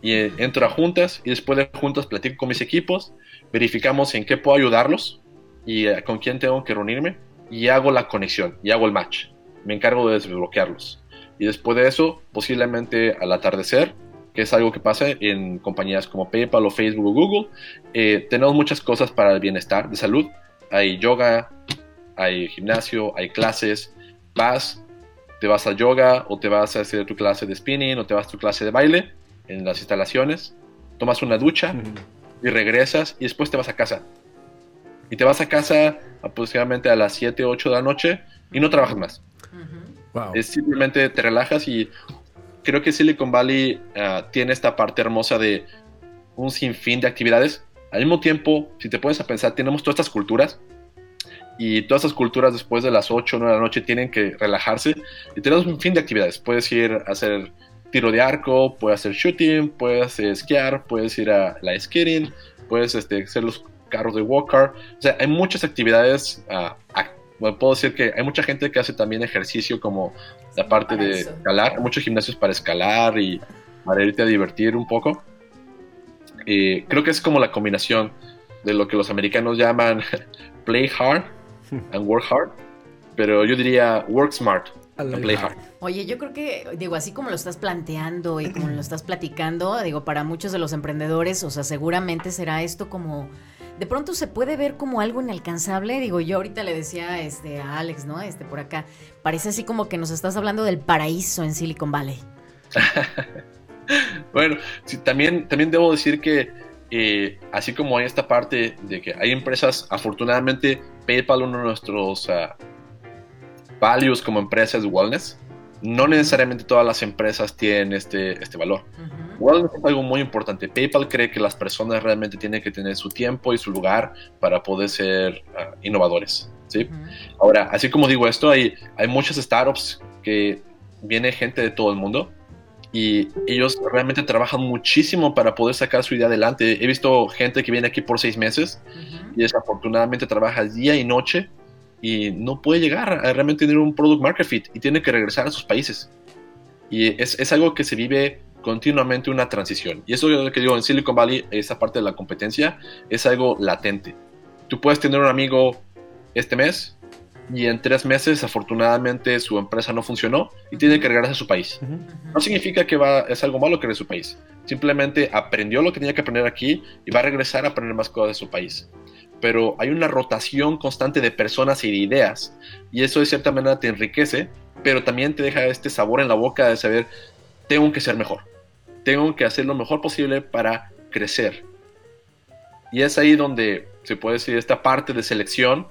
y eh, entro a juntas y después de juntas platico con mis equipos, verificamos en qué puedo ayudarlos y uh, con quién tengo que reunirme y hago la conexión y hago el match. Me encargo de desbloquearlos y después de eso, posiblemente al atardecer, que es algo que pasa en compañías como PayPal o Facebook o Google, eh, tenemos muchas cosas para el bienestar de salud. Hay yoga, hay gimnasio, hay clases. Vas, te vas a yoga o te vas a hacer tu clase de spinning o te vas a tu clase de baile en las instalaciones. Tomas una ducha y regresas y después te vas a casa. Y te vas a casa aproximadamente a las 7, 8 de la noche y no trabajas más. Es simplemente te relajas y creo que Silicon Valley ah, tiene esta parte hermosa de un sinfín de actividades. Al mismo tiempo, si te pones a pensar, tenemos todas estas culturas y todas esas culturas después de las 8 o 9 de la noche tienen que relajarse y tenemos un fin de actividades. Puedes ir a hacer tiro de arco, puedes hacer shooting, puedes esquiar, puedes ir a la skating, puedes este, hacer los carros de walker. O sea, hay muchas actividades uh, puedo decir que hay mucha gente que hace también ejercicio como la parte de escalar, muchos gimnasios para escalar y para irte a divertir un poco. Y creo que es como la combinación de lo que los americanos llaman play hard and work hard, pero yo diría work smart and play hard.
Oye, yo creo que, digo, así como lo estás planteando y como lo estás platicando, digo, para muchos de los emprendedores, o sea, seguramente será esto como de pronto se puede ver como algo inalcanzable. Digo, yo ahorita le decía este, a Alex, ¿no? Este, por acá. Parece así como que nos estás hablando del paraíso en Silicon Valley.
bueno, sí, también, también debo decir que eh, así como hay esta parte de que hay empresas, afortunadamente PayPal, uno de nuestros uh, values como empresa es wellness, no necesariamente todas las empresas tienen este, este valor. Wellness es algo muy importante. PayPal cree que las personas realmente tienen que tener su tiempo y su lugar para poder ser uh, innovadores. ¿sí? Ahora, así como digo esto, hay, hay muchas startups que viene gente de todo el mundo y ellos realmente trabajan muchísimo para poder sacar su idea adelante. He visto gente que viene aquí por seis meses y desafortunadamente trabaja día y noche y no puede llegar a realmente tener un product market fit y tiene que regresar a sus países. Y es, es algo que se vive continuamente una transición. Y eso es lo que digo en Silicon Valley, esa parte de la competencia, es algo latente. Tú puedes tener un amigo este mes y en tres meses afortunadamente su empresa no funcionó y tiene que regresar a su país. No significa que va, es algo malo que de su país. Simplemente aprendió lo que tenía que aprender aquí y va a regresar a aprender más cosas de su país. Pero hay una rotación constante de personas y de ideas y eso de cierta manera te enriquece, pero también te deja este sabor en la boca de saber, tengo que ser mejor, tengo que hacer lo mejor posible para crecer. Y es ahí donde se puede decir esta parte de selección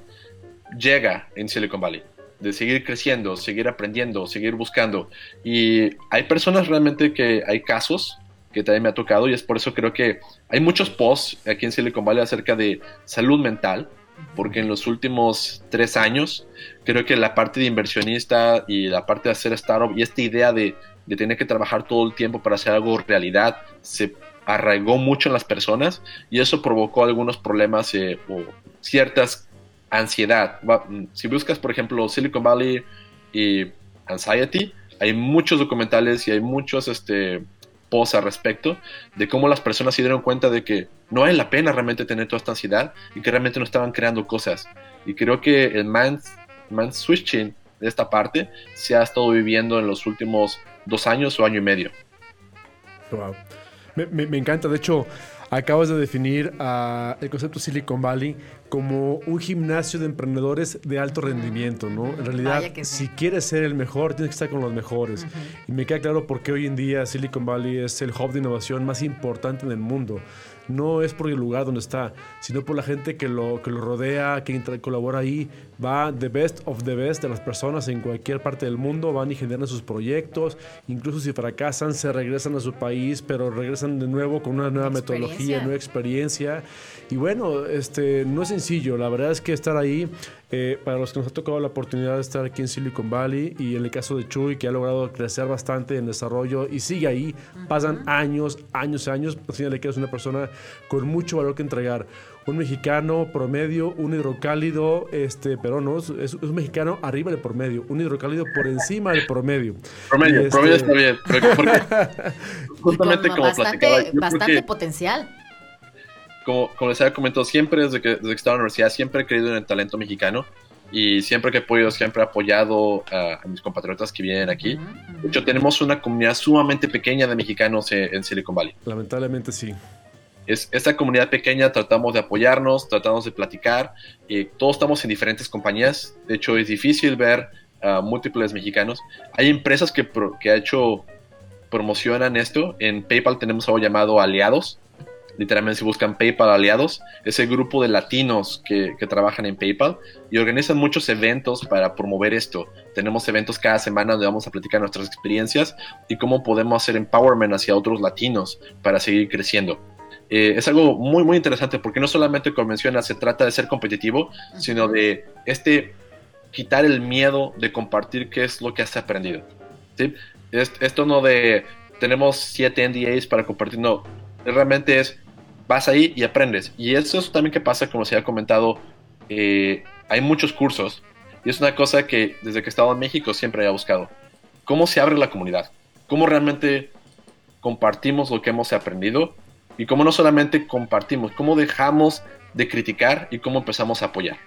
llega en Silicon Valley, de seguir creciendo, seguir aprendiendo, seguir buscando. Y hay personas realmente que hay casos que también me ha tocado y es por eso creo que hay muchos posts aquí en Silicon Valley acerca de salud mental, porque en los últimos tres años creo que la parte de inversionista y la parte de hacer startup y esta idea de, de tener que trabajar todo el tiempo para hacer algo realidad se arraigó mucho en las personas y eso provocó algunos problemas eh, o ciertas ansiedad. Si buscas, por ejemplo, Silicon Valley y Anxiety, hay muchos documentales y hay muchos este, posts al respecto de cómo las personas se dieron cuenta de que no vale la pena realmente tener toda esta ansiedad y que realmente no estaban creando cosas. Y creo que el man, switching de esta parte se ha estado viviendo en los últimos dos años o año y medio.
Wow. Me encanta, de hecho, acabas de definir uh, el concepto Silicon Valley como un gimnasio de emprendedores de alto rendimiento, ¿no? En realidad, sí. si quieres ser el mejor, tienes que estar con los mejores. Uh -huh. Y me queda claro por qué hoy en día Silicon Valley es el hub de innovación más importante en el mundo. No es por el lugar donde está, sino por la gente que lo, que lo rodea, que colabora ahí. Va the best of the best de las personas en cualquier parte del mundo, van y generan sus proyectos. Incluso si fracasan, se regresan a su país, pero regresan de nuevo con una nueva metodología, nueva experiencia. Y bueno, este, no es sencillo. La verdad es que estar ahí, eh, para los que nos ha tocado la oportunidad de estar aquí en Silicon Valley y en el caso de Chuy, que ha logrado crecer bastante en desarrollo y sigue ahí, uh -huh. pasan años, años, años. Al final que es una persona con mucho valor que entregar. Un mexicano promedio, un hidrocálido, este, pero no, es, es, un mexicano arriba del promedio, un hidrocálido por encima del promedio.
Promedio, este... promedio está bien. Porque, justamente
como bastante, platicaba, bastante potencial.
Como, como les había comentado, siempre desde que, desde que estaba en la universidad, siempre he creído en el talento mexicano y siempre que he podido, siempre he apoyado a, a mis compatriotas que vienen aquí. Uh. De hecho, tenemos una comunidad sumamente pequeña de mexicanos en, en Silicon Valley.
Lamentablemente sí
es, esta comunidad pequeña tratamos de apoyarnos, tratamos de platicar, eh, todos estamos en diferentes compañías, de hecho es difícil ver a múltiples mexicanos. Hay empresas que, pro, que ha hecho, promocionan esto, en PayPal tenemos algo llamado aliados, literalmente si buscan PayPal aliados, es el grupo de latinos que, que, trabajan en PayPal y organizan muchos eventos para promover esto. Tenemos eventos cada semana donde vamos a platicar nuestras experiencias y cómo podemos hacer empowerment hacia otros latinos para seguir creciendo eh, es algo muy, muy interesante porque no solamente, como menciona, se trata de ser competitivo, sino de este quitar el miedo de compartir qué es lo que has aprendido. ¿sí? Es, esto no de tenemos siete NDAs para compartir, no, realmente es vas ahí y aprendes. Y eso es también que pasa, como se ha comentado, eh, hay muchos cursos y es una cosa que desde que he estado en México siempre he buscado. ¿Cómo se abre la comunidad? ¿Cómo realmente compartimos lo que hemos aprendido? y cómo no solamente compartimos, cómo dejamos de criticar y cómo empezamos a apoyar.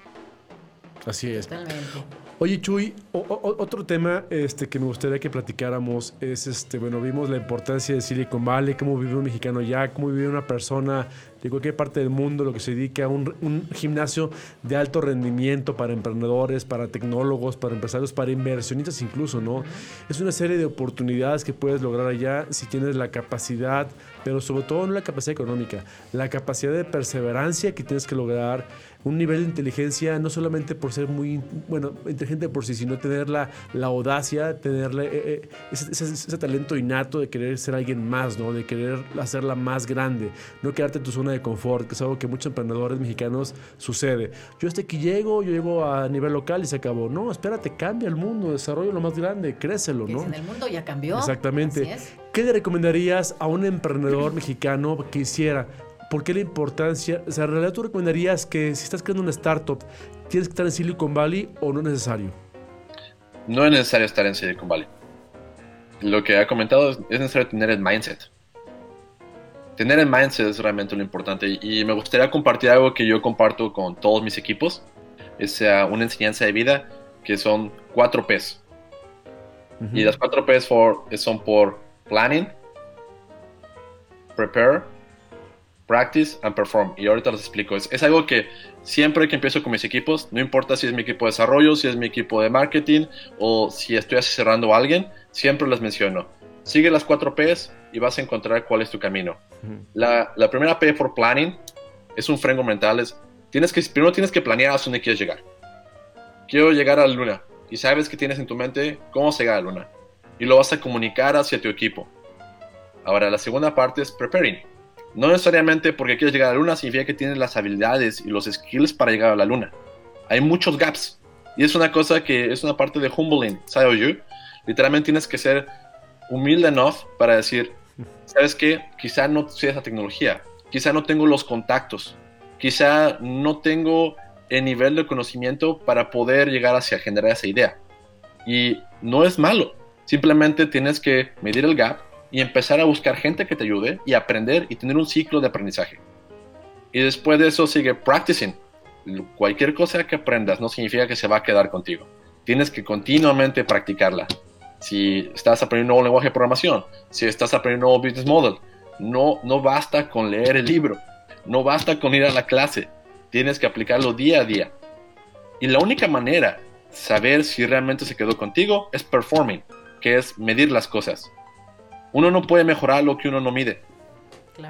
Así es. Totalmente. Oye, Chuy, o, o, otro tema este, que me gustaría que platicáramos es, este, bueno, vimos la importancia de Silicon Valley, cómo vive un mexicano allá, cómo vive una persona de cualquier parte del mundo, lo que se dedique a un, un gimnasio de alto rendimiento para emprendedores, para tecnólogos, para empresarios, para inversionistas incluso, ¿no? Es una serie de oportunidades que puedes lograr allá si tienes la capacidad, pero sobre todo no la capacidad económica, la capacidad de perseverancia que tienes que lograr, un nivel de inteligencia no solamente por ser muy, bueno, inteligente por sí, sino tener la, la audacia, tener eh, eh, ese, ese- ese talento innato de querer ser alguien más, ¿no? De querer hacerla más grande, no quedarte en tu zona de confort, que es algo que muchos emprendedores mexicanos sucede. Yo hasta aquí llego, yo llego a nivel local y se acabó. No, espérate, cambia el mundo, desarrolla lo más grande, crécelo, ¿no?
En el mundo ya cambió.
Exactamente.
Así es.
¿Qué le recomendarías a un emprendedor mexicano que hiciera? ¿Por qué la importancia? O sea, en realidad tú recomendarías que si estás creando una startup, tienes que estar en Silicon Valley o no es necesario.
No es necesario estar en Silicon Valley. Lo que ha comentado es, es necesario tener el mindset. Tener el mindset es realmente lo importante y, me gustaría compartir algo que yo comparto con todos mis equipos. Es una enseñanza de vida que son cuatro P's. Y las cuatro P's for- son por planning, prepare, practice and perform. Y ahorita les explico. Es, es algo que siempre que empiezo con mis equipos, no importa si es mi equipo de desarrollo, si es mi equipo de marketing o si estoy asesorando a alguien, siempre les menciono. Sigue las cuatro P's y vas a encontrar cuál es tu camino. La, la primera P por planning es un framework mental. Es, tienes que, primero tienes que planear a dónde quieres llegar. Quiero llegar a la luna. Y sabes que tienes en tu mente cómo se llega a la luna. Y lo vas a comunicar hacia tu equipo. Ahora, la segunda parte es preparing. No necesariamente porque quieres llegar a la luna significa que tienes las habilidades y los skills para llegar a la luna. Hay muchos gaps. Y es una cosa que es una parte de humbling, ¿sabes? Literalmente tienes que ser humilde enough para decir, ¿sabes qué? Quizá no sé esa tecnología. Quizá no tengo los contactos. Quizá no tengo el nivel de conocimiento para poder llegar hacia generar esa idea. Y no es malo. Simplemente tienes que medir el gap y empezar a buscar gente que te ayude y aprender y tener un ciclo de aprendizaje. Y después de eso sigue practicing. Cualquier cosa que aprendas no significa que se va a quedar contigo. Tienes que continuamente practicarla. Si estás aprendiendo un nuevo lenguaje de programación, si estás aprendiendo un nuevo business model, no, no basta con leer el libro, no basta con ir a la clase, tienes que aplicarlo día a día. Y la única manera saber si realmente se quedó contigo es performing, que es medir las cosas. Uno no puede mejorar lo que uno no mide.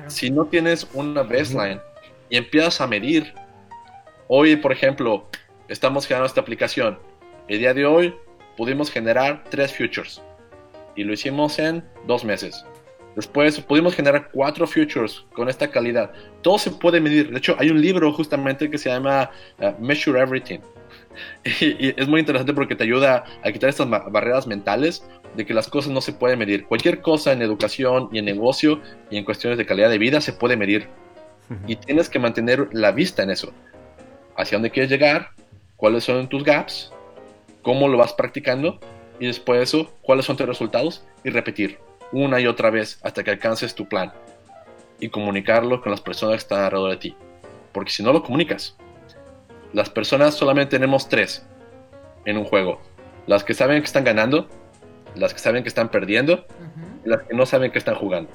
Si no tienes una baseline y empiezas a medir, hoy por ejemplo, estamos generando esta aplicación. El día de hoy pudimos generar tres futures y lo hicimos en dos meses. Después pudimos generar cuatro futures con esta calidad. Todo se puede medir. De hecho, hay un libro justamente que se llama uh, Measure Everything. Y, y, es muy interesante porque te ayuda a quitar estas barreras mentales de que las cosas no se pueden medir. Cualquier cosa en educación y en negocio y en cuestiones de calidad de vida se puede medir. Y tienes que mantener la vista en eso. Hacia dónde quieres llegar, cuáles son tus gaps, cómo lo vas practicando y después de eso, cuáles son tus resultados y repetir una y otra vez hasta que alcances tu plan y comunicarlo con las personas que están alrededor de ti. Porque si no lo comunicas, las personas solamente tenemos tres en un juego. Las que saben que están ganando, las que saben que están perdiendo las que no saben que están jugando.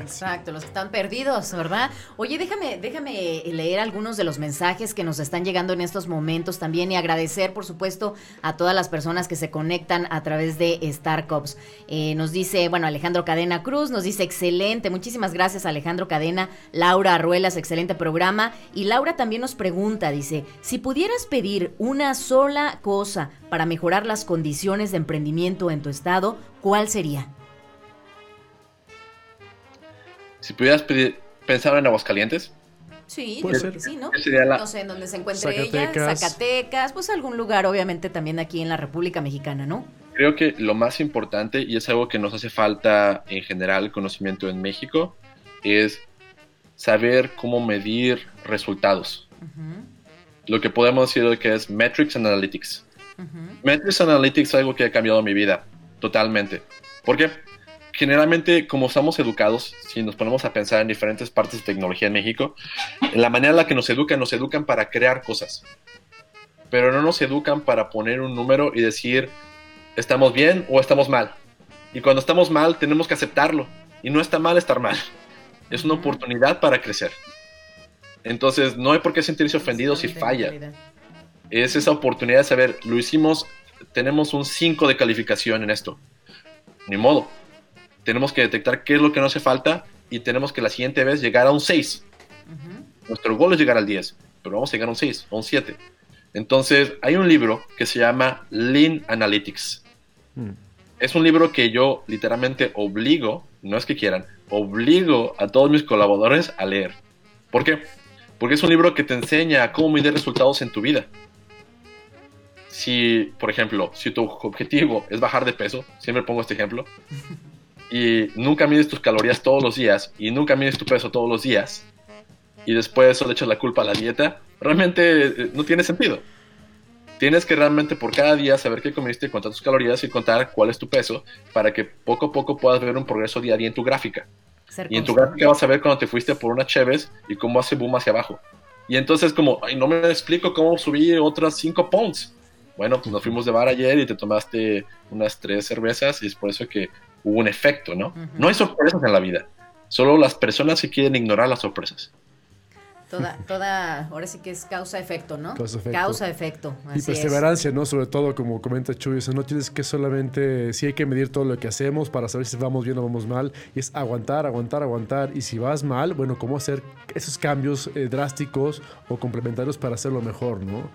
Exacto, los que están perdidos, ¿verdad? Oye, déjame, déjame leer algunos de los mensajes que nos están llegando en estos momentos también y agradecer, por supuesto, a todas las personas que se conectan a través de StarCops. Eh, nos dice, bueno, Alejandro Cadena Cruz nos dice, excelente, muchísimas gracias Alejandro Cadena, Laura Arruelas, excelente programa. Y Laura también nos pregunta, dice, si pudieras pedir una sola cosa para mejorar las condiciones de emprendimiento en tu estado, ¿cuál sería?
Si pudieras pedir, pensar en Aguascalientes.
Sí,
Puede ser.
sí, ¿no?
¿Qué sería la-
No sé en dónde se encuentre ella,
Zacatecas.
Zacatecas, pues algún lugar obviamente también aquí en la República Mexicana, ¿no?
Creo que lo más importante, y es algo que nos hace falta en general conocimiento en México, es saber cómo medir resultados. Lo que podemos decir que es Metrics and Analytics. Metrics and Analytics es algo que ha cambiado mi vida totalmente. Porque generalmente, como estamos educados, si nos ponemos a pensar en diferentes partes de tecnología en México, la manera en la que nos educan, nos educan para crear cosas. Pero no nos educan para poner un número y decir, estamos bien o estamos mal. Y cuando estamos mal, tenemos que aceptarlo. Y no está mal estar mal. Es una oportunidad para crecer. Entonces, no hay por qué sentirse ofendido si falla. Es esa oportunidad de saber, lo hicimos, tenemos un 5 de calificación en esto. Ni modo. Tenemos que detectar qué es lo que no hace falta y tenemos que la siguiente vez llegar a un 6. Nuestro gol es llegar al 10, pero vamos a llegar a un 6 o un 7. Entonces, hay un libro que se llama Lean Analytics.
Mm.
Es un libro que yo literalmente obligo, no es que quieran, obligo a todos mis colaboradores a leer. ¿Por qué? Porque es un libro que te enseña cómo medir resultados en tu vida. Si, por ejemplo, si tu objetivo es bajar de peso, siempre pongo este ejemplo, y nunca mides tus calorías todos los días y nunca mides tu peso todos los días, y después eso le echas la culpa a la dieta, realmente eh, no tiene sentido. Tienes que realmente por cada día saber qué comiste, contar tus calorías y contar cuál es tu peso para que poco a poco puedas ver un progreso día a día en tu gráfica.
Ser
Y en tu gráfica vas a ver cuando te fuiste por una Cheves y cómo hace boom hacia abajo. Y entonces como, ay, no me explico cómo subí otras 5 pounds. Bueno, pues nos fuimos de bar ayer y te tomaste unas tres cervezas y es por eso que hubo un efecto, ¿no? No hay sorpresas en la vida. Solo las personas que quieren ignorar las sorpresas.
Toda, toda, ahora sí que es causa-efecto, ¿no?
Causa-efecto. Y
así
perseverancia, ¿no? Sobre todo, como comenta Chuy, o sea, no tienes que solamente, sí hay que medir todo lo que hacemos para saber si vamos bien o vamos mal, y es aguantar, aguantar, aguantar, y si vas mal, bueno, cómo hacer esos cambios eh, drásticos o complementarios para hacerlo mejor, ¿no?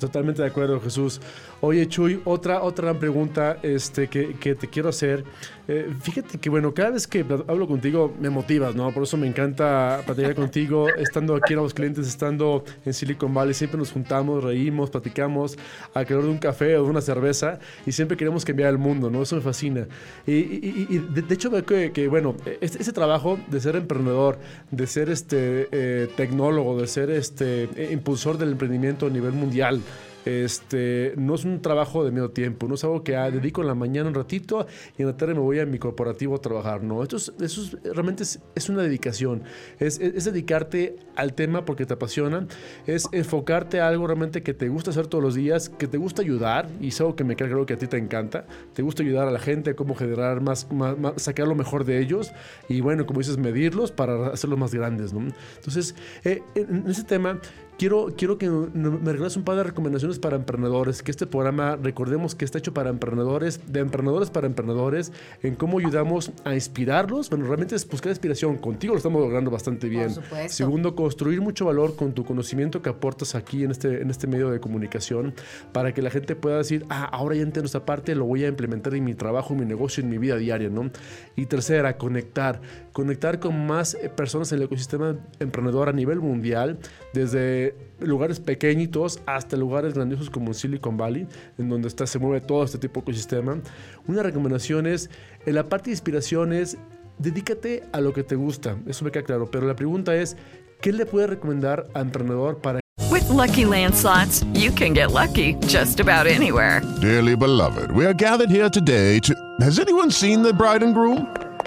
Totalmente de acuerdo, Jesús. Oye, Chuy, otra, otra gran pregunta este, que, que te quiero hacer. Eh, fíjate que, bueno, cada vez que hablo contigo me motivas, ¿no? Por eso me encanta platicar contigo, estando aquí en los clientes, estando en Silicon Valley, siempre nos juntamos, reímos, platicamos alrededor de un café o de una cerveza y siempre queremos cambiar el mundo, ¿no? Eso me fascina. Y, y- y- de, de hecho veo que, que, bueno, ese trabajo de ser emprendedor, de ser este eh, tecnólogo, de ser este impulsor del emprendimiento a nivel mundial, este, no es un trabajo de medio tiempo, no es algo que ah, dedico en la mañana un ratito y en la tarde me voy a mi corporativo a trabajar, no, esto, es, eso es- realmente es, una dedicación, es, es- dedicarte al tema porque te apasiona, es enfocarte a algo realmente que te gusta hacer todos los días, que te gusta ayudar, y es algo que me creo que a ti te encanta, te gusta ayudar a la gente, cómo generar más, más- más- sacar lo mejor de ellos, y bueno, como dices, medirlos para hacerlos más grandes, ¿no? Entonces, eh, en ese tema, quiero, quiero que me regales un par de recomendaciones para emprendedores, que este programa, recordemos que está hecho para emprendedores, de emprendedores para emprendedores, en cómo ayudamos a inspirarlos. Bueno, realmente es buscar inspiración. Contigo lo estamos logrando bastante bien.
supuesto.
Segundo, construir mucho valor con tu conocimiento que aportas aquí en este, en este medio de comunicación para que la gente pueda decir, ah, ahora ya entiendo esta parte, lo voy a implementar en mi trabajo, en mi negocio, en mi vida diaria, ¿no? Y tercera, conectar. Conectar con más eh, personas en el ecosistema emprendedor a nivel mundial, desde lugares pequeñitos hasta lugares grandiosos como Silicon Valley, en donde está, se mueve todo este tipo de ecosistema. Una recomendación es, en la parte de inspiración es, dedícate a lo que te gusta, eso me queda claro, pero la pregunta es, ¿qué le puedes recomendar a emprendedor para
With Lucky Land slots, you can get lucky just about anywhere.
Dearly beloved, we are gathered here today to. Has anyone seen the bride and groom?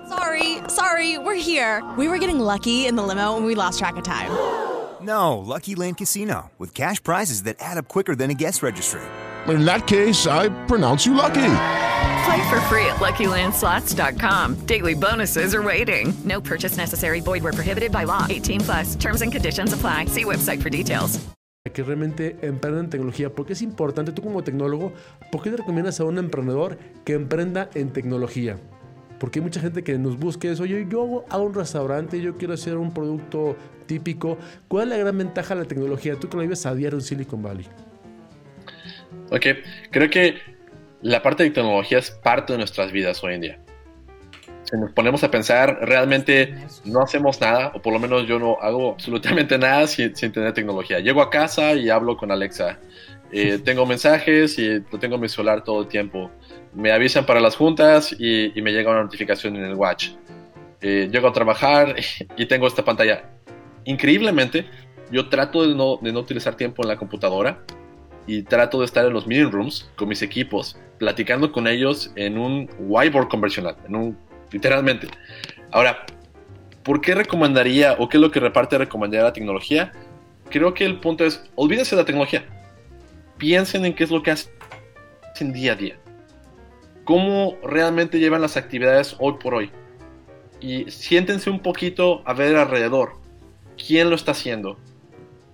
Sorry, sorry, we're here. We were getting lucky in the limo and we lost track of time.
No, Lucky Land Casino, with cash prizes that add up quicker than a guest registry.
In that case, I pronounce you lucky.
Play for free at LuckyLandSlots.com. Daily bonuses are waiting. No purchase necessary. Void where prohibited by law. 18 plus. Terms and conditions apply. See website for details.
que realmente emprenda en tecnología? Porque es importante, tú como tecnólogo, ¿por qué le recomiendas a un emprendedor que emprenda en tecnología? Porque hay mucha gente que nos busca eso, oye, yo hago, hago un restaurante, yo quiero hacer un producto típico. ¿Cuál es la gran ventaja de la tecnología? Tú que lo vives a diario en Silicon Valley.
Ok, creo que la parte de tecnología es parte de nuestras vidas hoy en día. Si nos ponemos a pensar, realmente no hacemos nada, o por lo menos yo no hago absolutamente nada sin, sin tener tecnología. Llego a casa y hablo con Alexa. Eh, tengo mensajes y lo tengo en mi celular todo el tiempo. Me avisan para las juntas y, me llega una notificación en el watch. Eh, llego a trabajar y tengo esta pantalla. Increíblemente, yo trato de no, de no utilizar tiempo en la computadora y trato de estar en los meeting rooms con mis equipos, platicando con ellos en un whiteboard conversional, en un, literalmente. Ahora, ¿por qué recomendaría o qué es lo que reparte recomendaría la tecnología? Creo que el punto es, olvídense de la tecnología. Piensen en qué es lo que hacen día a día. Cómo realmente llevan las actividades hoy por hoy. Y siéntense un poquito a ver alrededor. quién lo está haciendo.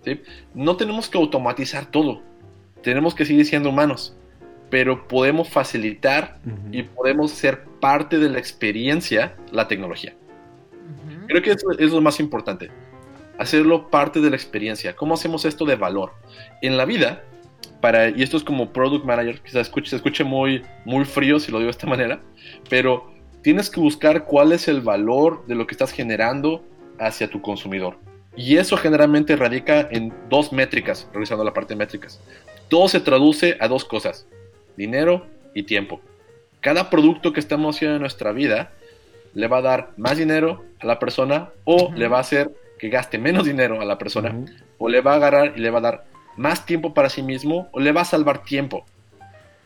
¿sí? No tenemos que automatizar todo, tenemos que seguir siendo humanos, pero podemos facilitar y podemos ser parte de la experiencia la tecnología. Creo que eso es lo más importante, hacerlo parte de la experiencia. ¿Cómo hacemos esto de valor? En la vida, para, y esto es como product manager, quizás se escuche, se escuche muy, muy frío si lo digo de esta manera, pero tienes que buscar cuál es el valor de lo que estás generando hacia tu consumidor. Y eso generalmente radica en dos métricas, revisando la parte de métricas. Todo se traduce a dos cosas, dinero y tiempo. Cada producto que estamos haciendo en nuestra vida le va a dar más dinero a la persona o le va a hacer que gaste menos dinero a la persona o le va a agarrar y le va a dar más tiempo para sí mismo o le va a salvar tiempo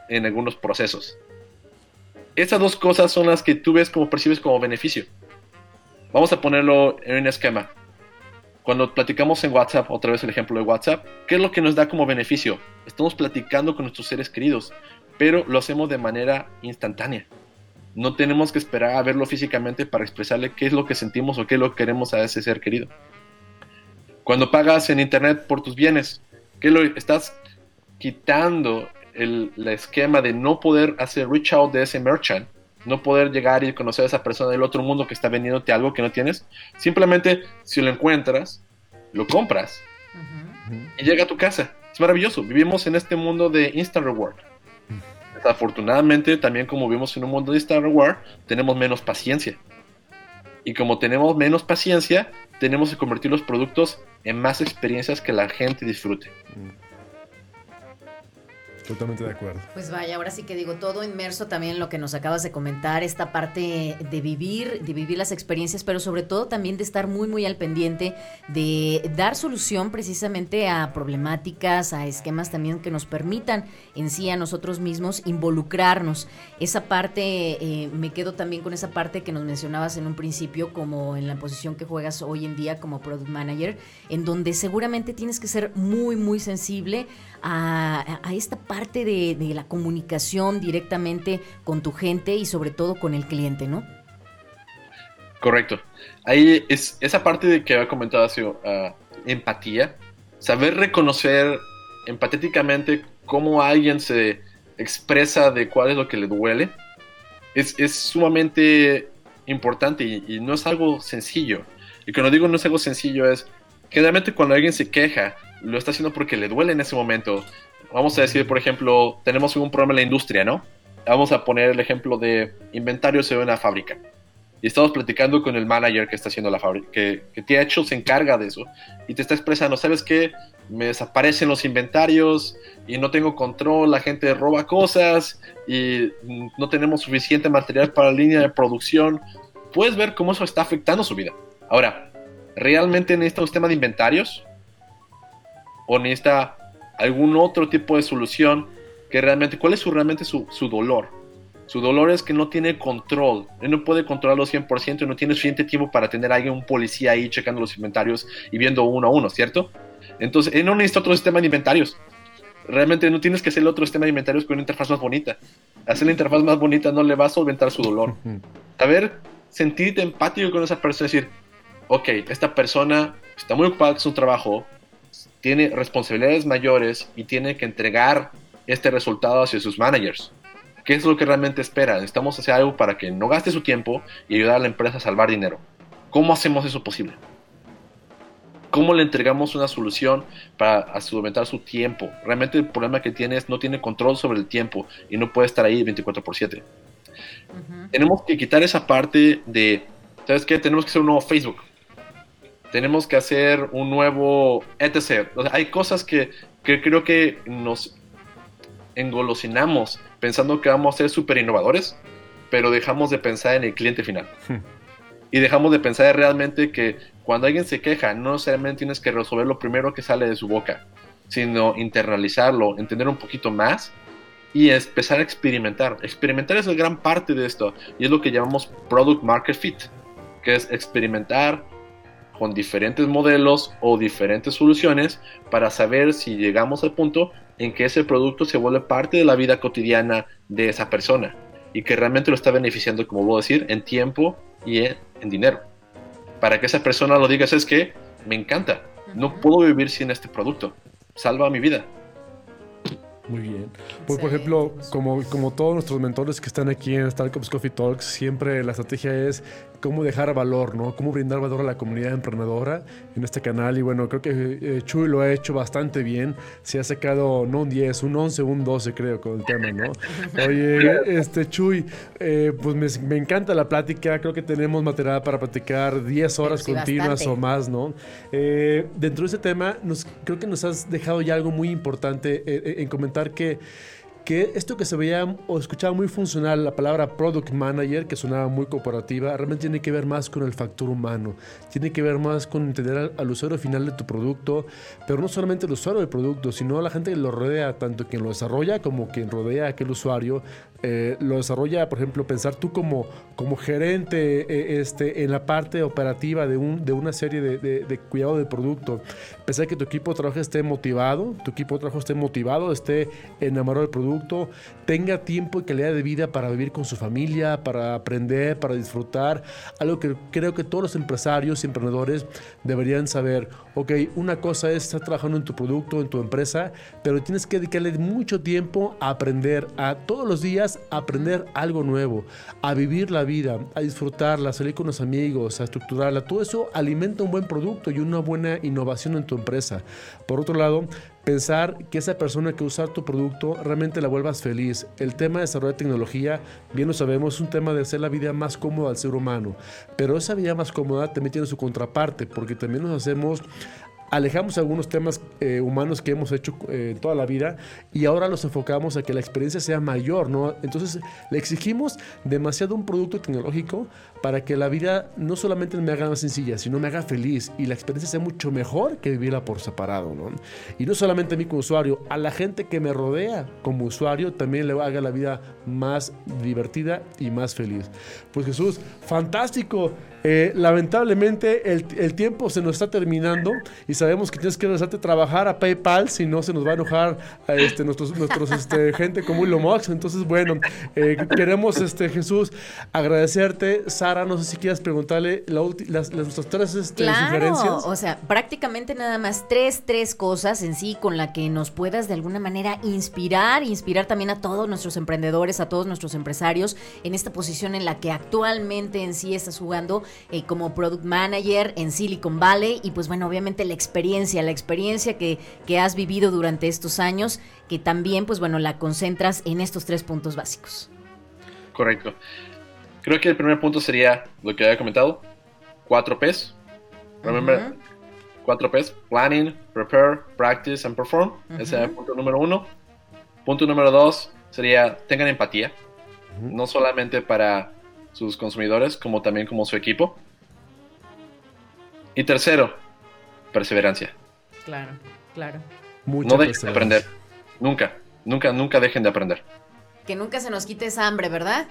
en algunos procesos. Esas dos cosas son las que tú ves como percibes como beneficio. Vamos a ponerlo en un esquema. Cuando platicamos en WhatsApp, otra vez el ejemplo de WhatsApp, ¿qué es lo que nos da como beneficio? Estamos platicando con nuestros seres queridos, pero lo hacemos de manera instantánea. No tenemos que esperar a verlo físicamente para expresarle qué es lo que sentimos o qué es lo que queremos a ese ser querido. Cuando pagas en internet por tus bienes, ¿qué lo estás quitando el, esquema de no poder hacer reach out de ese merchant, no poder llegar y conocer a esa persona del otro mundo que está vendiéndote algo que no tienes. Simplemente, si lo encuentras, lo compras y llega a tu casa. Es maravilloso. Vivimos en este mundo de instant reward. Desafortunadamente, también como vivimos en un mundo de instant reward, tenemos menos paciencia. Y como tenemos menos paciencia, tenemos que convertir los productos en más experiencias que la gente disfrute.
Totalmente de acuerdo.
Pues vaya, ahora sí que digo, todo inmerso también en lo que nos acabas de comentar, esta parte de vivir, de vivir las experiencias, pero sobre todo también de estar muy, muy al pendiente de dar solución precisamente a problemáticas, a esquemas también que nos permitan en sí a nosotros mismos involucrarnos. Esa parte, eh, me quedo también con esa parte que nos mencionabas en un principio, como en la posición que juegas hoy en día como product manager, en donde seguramente tienes que ser muy, muy sensible a, a esta parte parte de, la comunicación directamente con tu gente y sobre todo con el cliente, ¿no?
Correcto. Ahí es esa parte de que había comentado hace uh, empatía, saber reconocer empatéticamente cómo alguien se expresa de cuál es lo que le duele, es, sumamente importante y, y, no es algo sencillo. Y cuando digo no es algo sencillo es, generalmente cuando alguien se queja, lo está haciendo porque le duele en ese momento, vamos a decir, por ejemplo, tenemos un problema en la industria, ¿no? Vamos a poner el ejemplo de inventarios en una fábrica. Y estamos platicando con el manager que está haciendo la fábrica, que, te ha hecho, se encarga de eso. Y te está expresando, ¿sabes qué? Me desaparecen los inventarios y no tengo control, la gente roba cosas y no tenemos suficiente material para la línea de producción. Puedes ver cómo eso está afectando su vida. Ahora, ¿realmente necesita un sistema de inventarios? ¿O necesita algún otro tipo de solución que realmente, ¿cuál es su, realmente su, su dolor? Su dolor es que no tiene control, él no puede controlarlo 100% y no tiene suficiente tiempo para tener a alguien, un policía ahí checando los inventarios y viendo uno a uno, ¿cierto? Entonces, él no necesita otro sistema de inventarios. Realmente no tienes que hacer otro sistema de inventarios con una interfaz más bonita. Hacer la interfaz más bonita no le va a solventar su dolor. A ver, sentirte empático con esa persona y decir, ok, esta persona está muy ocupada con su trabajo, tiene responsabilidades mayores y tiene que entregar este resultado hacia sus managers. ¿Qué es lo que realmente espera? Necesitamos hacer algo para que no gaste su tiempo y ayudar a la empresa a salvar dinero. ¿Cómo hacemos eso posible? ¿Cómo le entregamos una solución para solventar su tiempo? Realmente el problema que tiene es no tiene control sobre el tiempo y no puede estar ahí 24 por 7. Uh-huh. Tenemos que quitar esa parte de, ¿sabes qué? Tenemos que hacer un nuevo Facebook tenemos que hacer un nuevo etc. O sea, hay cosas que, que, creo que nos engolosinamos pensando que vamos a ser súper innovadores, pero dejamos de pensar en el cliente final. y dejamos de pensar realmente que cuando alguien se queja, no necesariamente tienes que resolver lo primero que sale de su boca, sino internalizarlo, entender un poquito más y empezar a experimentar. Experimentar es la gran parte de esto y es lo que llamamos product market fit, que es experimentar, con diferentes modelos o diferentes soluciones para saber si llegamos al punto en que ese producto se vuelve parte de la vida cotidiana de esa persona y que realmente lo está beneficiando, como voy a decir, en tiempo y en, en dinero. Para que esa persona lo diga, es que me encanta. No puedo vivir sin este producto. Salva mi vida.
Muy bien. Pues, por ejemplo, como, como todos nuestros mentores que están aquí en Startups Coffee Talks, siempre la estrategia es cómo dejar valor, ¿no? Cómo brindar valor a la comunidad emprendedora en este canal. Y bueno, creo que eh, Chuy lo ha hecho bastante bien. Se ha sacado no un 10, un 11, un 12 creo con el tema, ¿no? Oye, este Chuy, eh, pues me, me, encanta la plática. Creo que tenemos material para platicar 10 horas sí, continuas bastante. o más, ¿no? Eh, dentro de ese tema, nos, creo que nos has dejado ya algo muy importante en comentar que, que esto que se veía o escuchaba muy funcional, la palabra product manager, que sonaba muy cooperativa, realmente tiene que ver más con el factor humano, tiene que ver más con entender al, al usuario final de tu producto, pero no solamente el usuario del producto, sino la gente que lo rodea, tanto quien lo desarrolla como quien rodea a aquel usuario, eh, lo desarrolla, por ejemplo, pensar tú como, como gerente eh, este, en la parte operativa de, un, de una serie de, de, de, cuidado del producto. Pensar que tu equipo de trabajo esté motivado, tu equipo de trabajo esté motivado, esté enamorado del producto, tenga tiempo y calidad de vida para vivir con su familia, para aprender, para disfrutar. Algo que creo que todos los empresarios y emprendedores deberían saber. Ok, una cosa es estar trabajando en tu producto, en tu empresa, pero tienes que dedicarle mucho tiempo a aprender, a todos los días aprender algo nuevo, a vivir la vida, a disfrutarla, a salir con los amigos, a estructurarla. Todo eso alimenta un buen producto y una buena innovación en tu empresa. Por otro lado, pensar que esa persona que usa tu producto realmente la vuelvas feliz. El tema de desarrollar tecnología, bien lo sabemos, es un tema de hacer la vida más cómoda al ser humano. Pero esa vida más cómoda también tiene su contraparte, porque también nos hacemos alejamos algunos temas eh, humanos que hemos hecho eh, toda la vida y ahora los enfocamos a que la experiencia sea mayor, ¿no? Entonces le exigimos demasiado un producto tecnológico para que la vida no solamente me haga más sencilla, sino me haga feliz y la experiencia sea mucho mejor que vivirla por separado, ¿no? Y no solamente a mí como usuario, a la gente que me rodea como usuario también le haga la vida más divertida y más feliz. Pues Jesús, fantástico. Eh, lamentablemente el, el, tiempo se nos está terminando y sabemos que tienes que regresarte a trabajar a PayPal, si no se nos va a enojar a este, nuestros, nuestros este, gente como Elon Musk. Entonces, bueno, eh, queremos, este, Jesús, agradecerte. Sara, no sé si quieras preguntarle la las, las, nuestras tres este,
claro,
sugerencias.
O sea, prácticamente nada más tres, tres cosas en sí con la que nos puedas de alguna manera inspirar, inspirar también a todos nuestros emprendedores, a todos nuestros empresarios en esta posición en la que actualmente en sí estás jugando eh, como product manager en Silicon Valley y pues bueno, obviamente la experiencia, la experiencia que, que has vivido durante estos años, que también pues bueno, la concentras en estos tres puntos básicos.
Correcto. Creo que el primer punto sería lo que había comentado, 4 P's. Remember, uh -huh. 4 P's, planning, prepare, practice and perform. Uh -huh. Ese es el punto número uno. Punto número dos sería tengan empatía, uh -huh. no solamente para sus consumidores, como también como su equipo. Y tercero, perseverancia.
Claro, claro.
Mucha no dejen de aprender. Nunca, nunca, nunca dejen de aprender.
Que nunca se nos quite esa hambre, ¿verdad?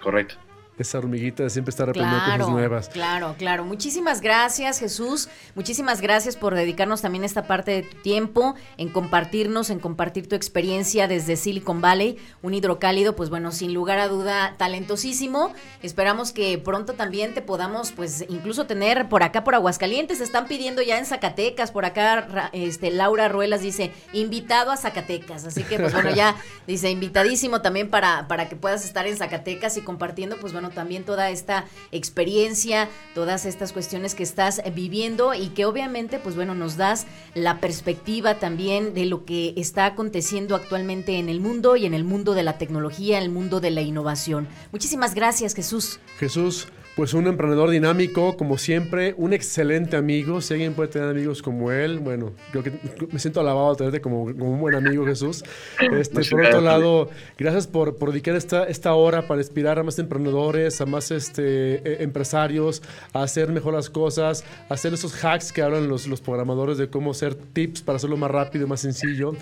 Correcto
esa hormiguita de siempre estar aprendiendo claro, cosas nuevas.
Claro, claro. Muchísimas gracias, Jesús. Muchísimas gracias por dedicarnos también esta parte de tu tiempo, en compartirnos, en compartir tu experiencia desde Silicon Valley, un hidrocálido, pues bueno, sin lugar a duda, talentosísimo. Esperamos que pronto también te podamos, pues, incluso tener por acá, por Aguascalientes. Se están pidiendo ya en Zacatecas, por acá, este, Laura Ruelas dice, invitado a Zacatecas. Así que, pues bueno, ya dice, invitadísimo también para, para que puedas estar en Zacatecas y compartiendo, pues bueno, también toda esta experiencia, todas estas cuestiones que estás viviendo y que obviamente, pues bueno, nos das la perspectiva también de lo que está aconteciendo actualmente en el mundo y en el mundo de la tecnología, el mundo de la innovación. Muchísimas gracias, Jesús.
Jesús, pues un emprendedor dinámico, como siempre, un excelente amigo. Si alguien puede tener amigos como él, bueno, creo que me siento alabado de tenerte como, como un buen amigo, Jesús. Este, por otro lado, gracias por, por dedicar esta, esta hora para inspirar a más emprendedores, a más este, empresarios, a hacer mejor las cosas, a hacer esos hacks que hablan los, los programadores de cómo hacer tips para hacerlo más rápido y más sencillo.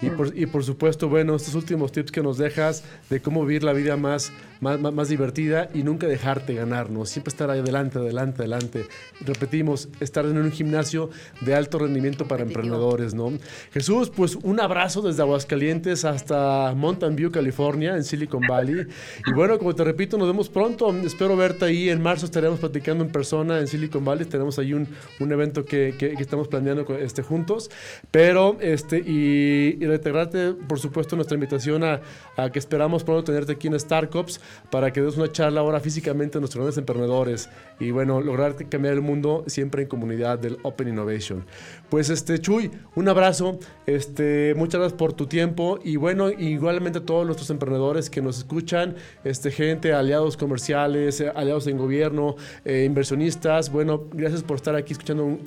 Y por, y por supuesto, bueno, estos últimos tips que nos dejas de cómo vivir la vida más, más, más, más divertida y nunca dejarte ganar, ¿no? Siempre estar ahí adelante, adelante, adelante. Repetimos, estar en un gimnasio de alto rendimiento para emprendedores, ¿no? Jesús, pues un abrazo desde Aguascalientes hasta Mountain View, California, en Silicon Valley. Y bueno, como te repito, nos vemos pronto, espero verte ahí. En marzo estaremos platicando en persona en Silicon Valley. Tenemos ahí un, un evento que, que- que estamos planeando este, juntos. Pero, este, y, y reiterarte, por supuesto, nuestra invitación a, a que esperamos pronto tenerte aquí en Startups para que des una charla ahora físicamente a nuestros grandes emprendedores y, bueno, lograr cambiar el mundo siempre en comunidad del Open Innovation. Pues, este, Chuy, un abrazo. Este, muchas gracias por tu tiempo y, bueno, igualmente a todos nuestros emprendedores que nos escuchan, este, gente, aliados comerciales, aliados en gobierno, eh, inversionistas. Bueno, gracias por estar aquí escuchando un,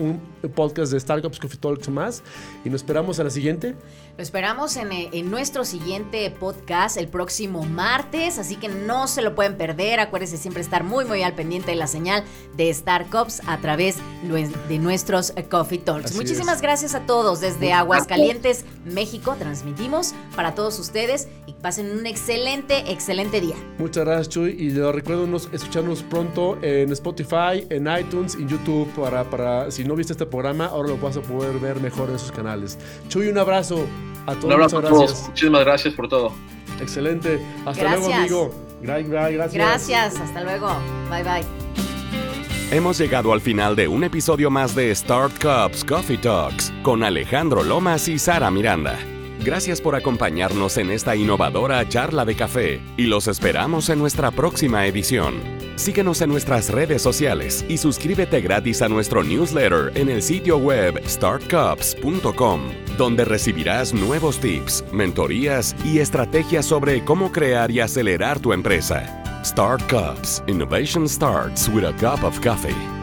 un podcast de Startups Coffee Talks más y nos esperamos a la siguiente.
Lo esperamos en, eh, en nuestro siguiente podcast el próximo martes, así que no se lo pueden perder. Acuérdense siempre estar muy, muy al pendiente de la señal de Star Cops a través de nuestros eh, Coffee Talks.
Así
Muchísimas
es.
gracias a todos desde Aguascalientes, México. Transmitimos para todos ustedes y pasen un excelente, excelente día.
Muchas gracias, Chuy. Y les recuerdo escucharnos pronto en Spotify, en iTunes en YouTube. Para, para, si no viste este programa, ahora lo vas a poder ver mejor en esos canales. Chuy, un abrazo a todos.
Un abrazo a todos. Muchísimas gracias por todo.
Excelente. Hasta
Gracias.
luego, amigo. Gra- gra- Gracias.
Gracias, hasta luego. Bye bye.
Hemos llegado al final de un episodio más de Start Cups Coffee Talks con Alejandro Lomas y Sara Miranda. Gracias por acompañarnos en esta innovadora charla de café y los esperamos en nuestra próxima edición. Síguenos en nuestras redes sociales y suscríbete gratis a nuestro newsletter en el sitio web startcups.com, donde recibirás nuevos tips, mentorías y estrategias sobre cómo crear y acelerar tu empresa. Start Cups. Innovation starts with a cup of coffee.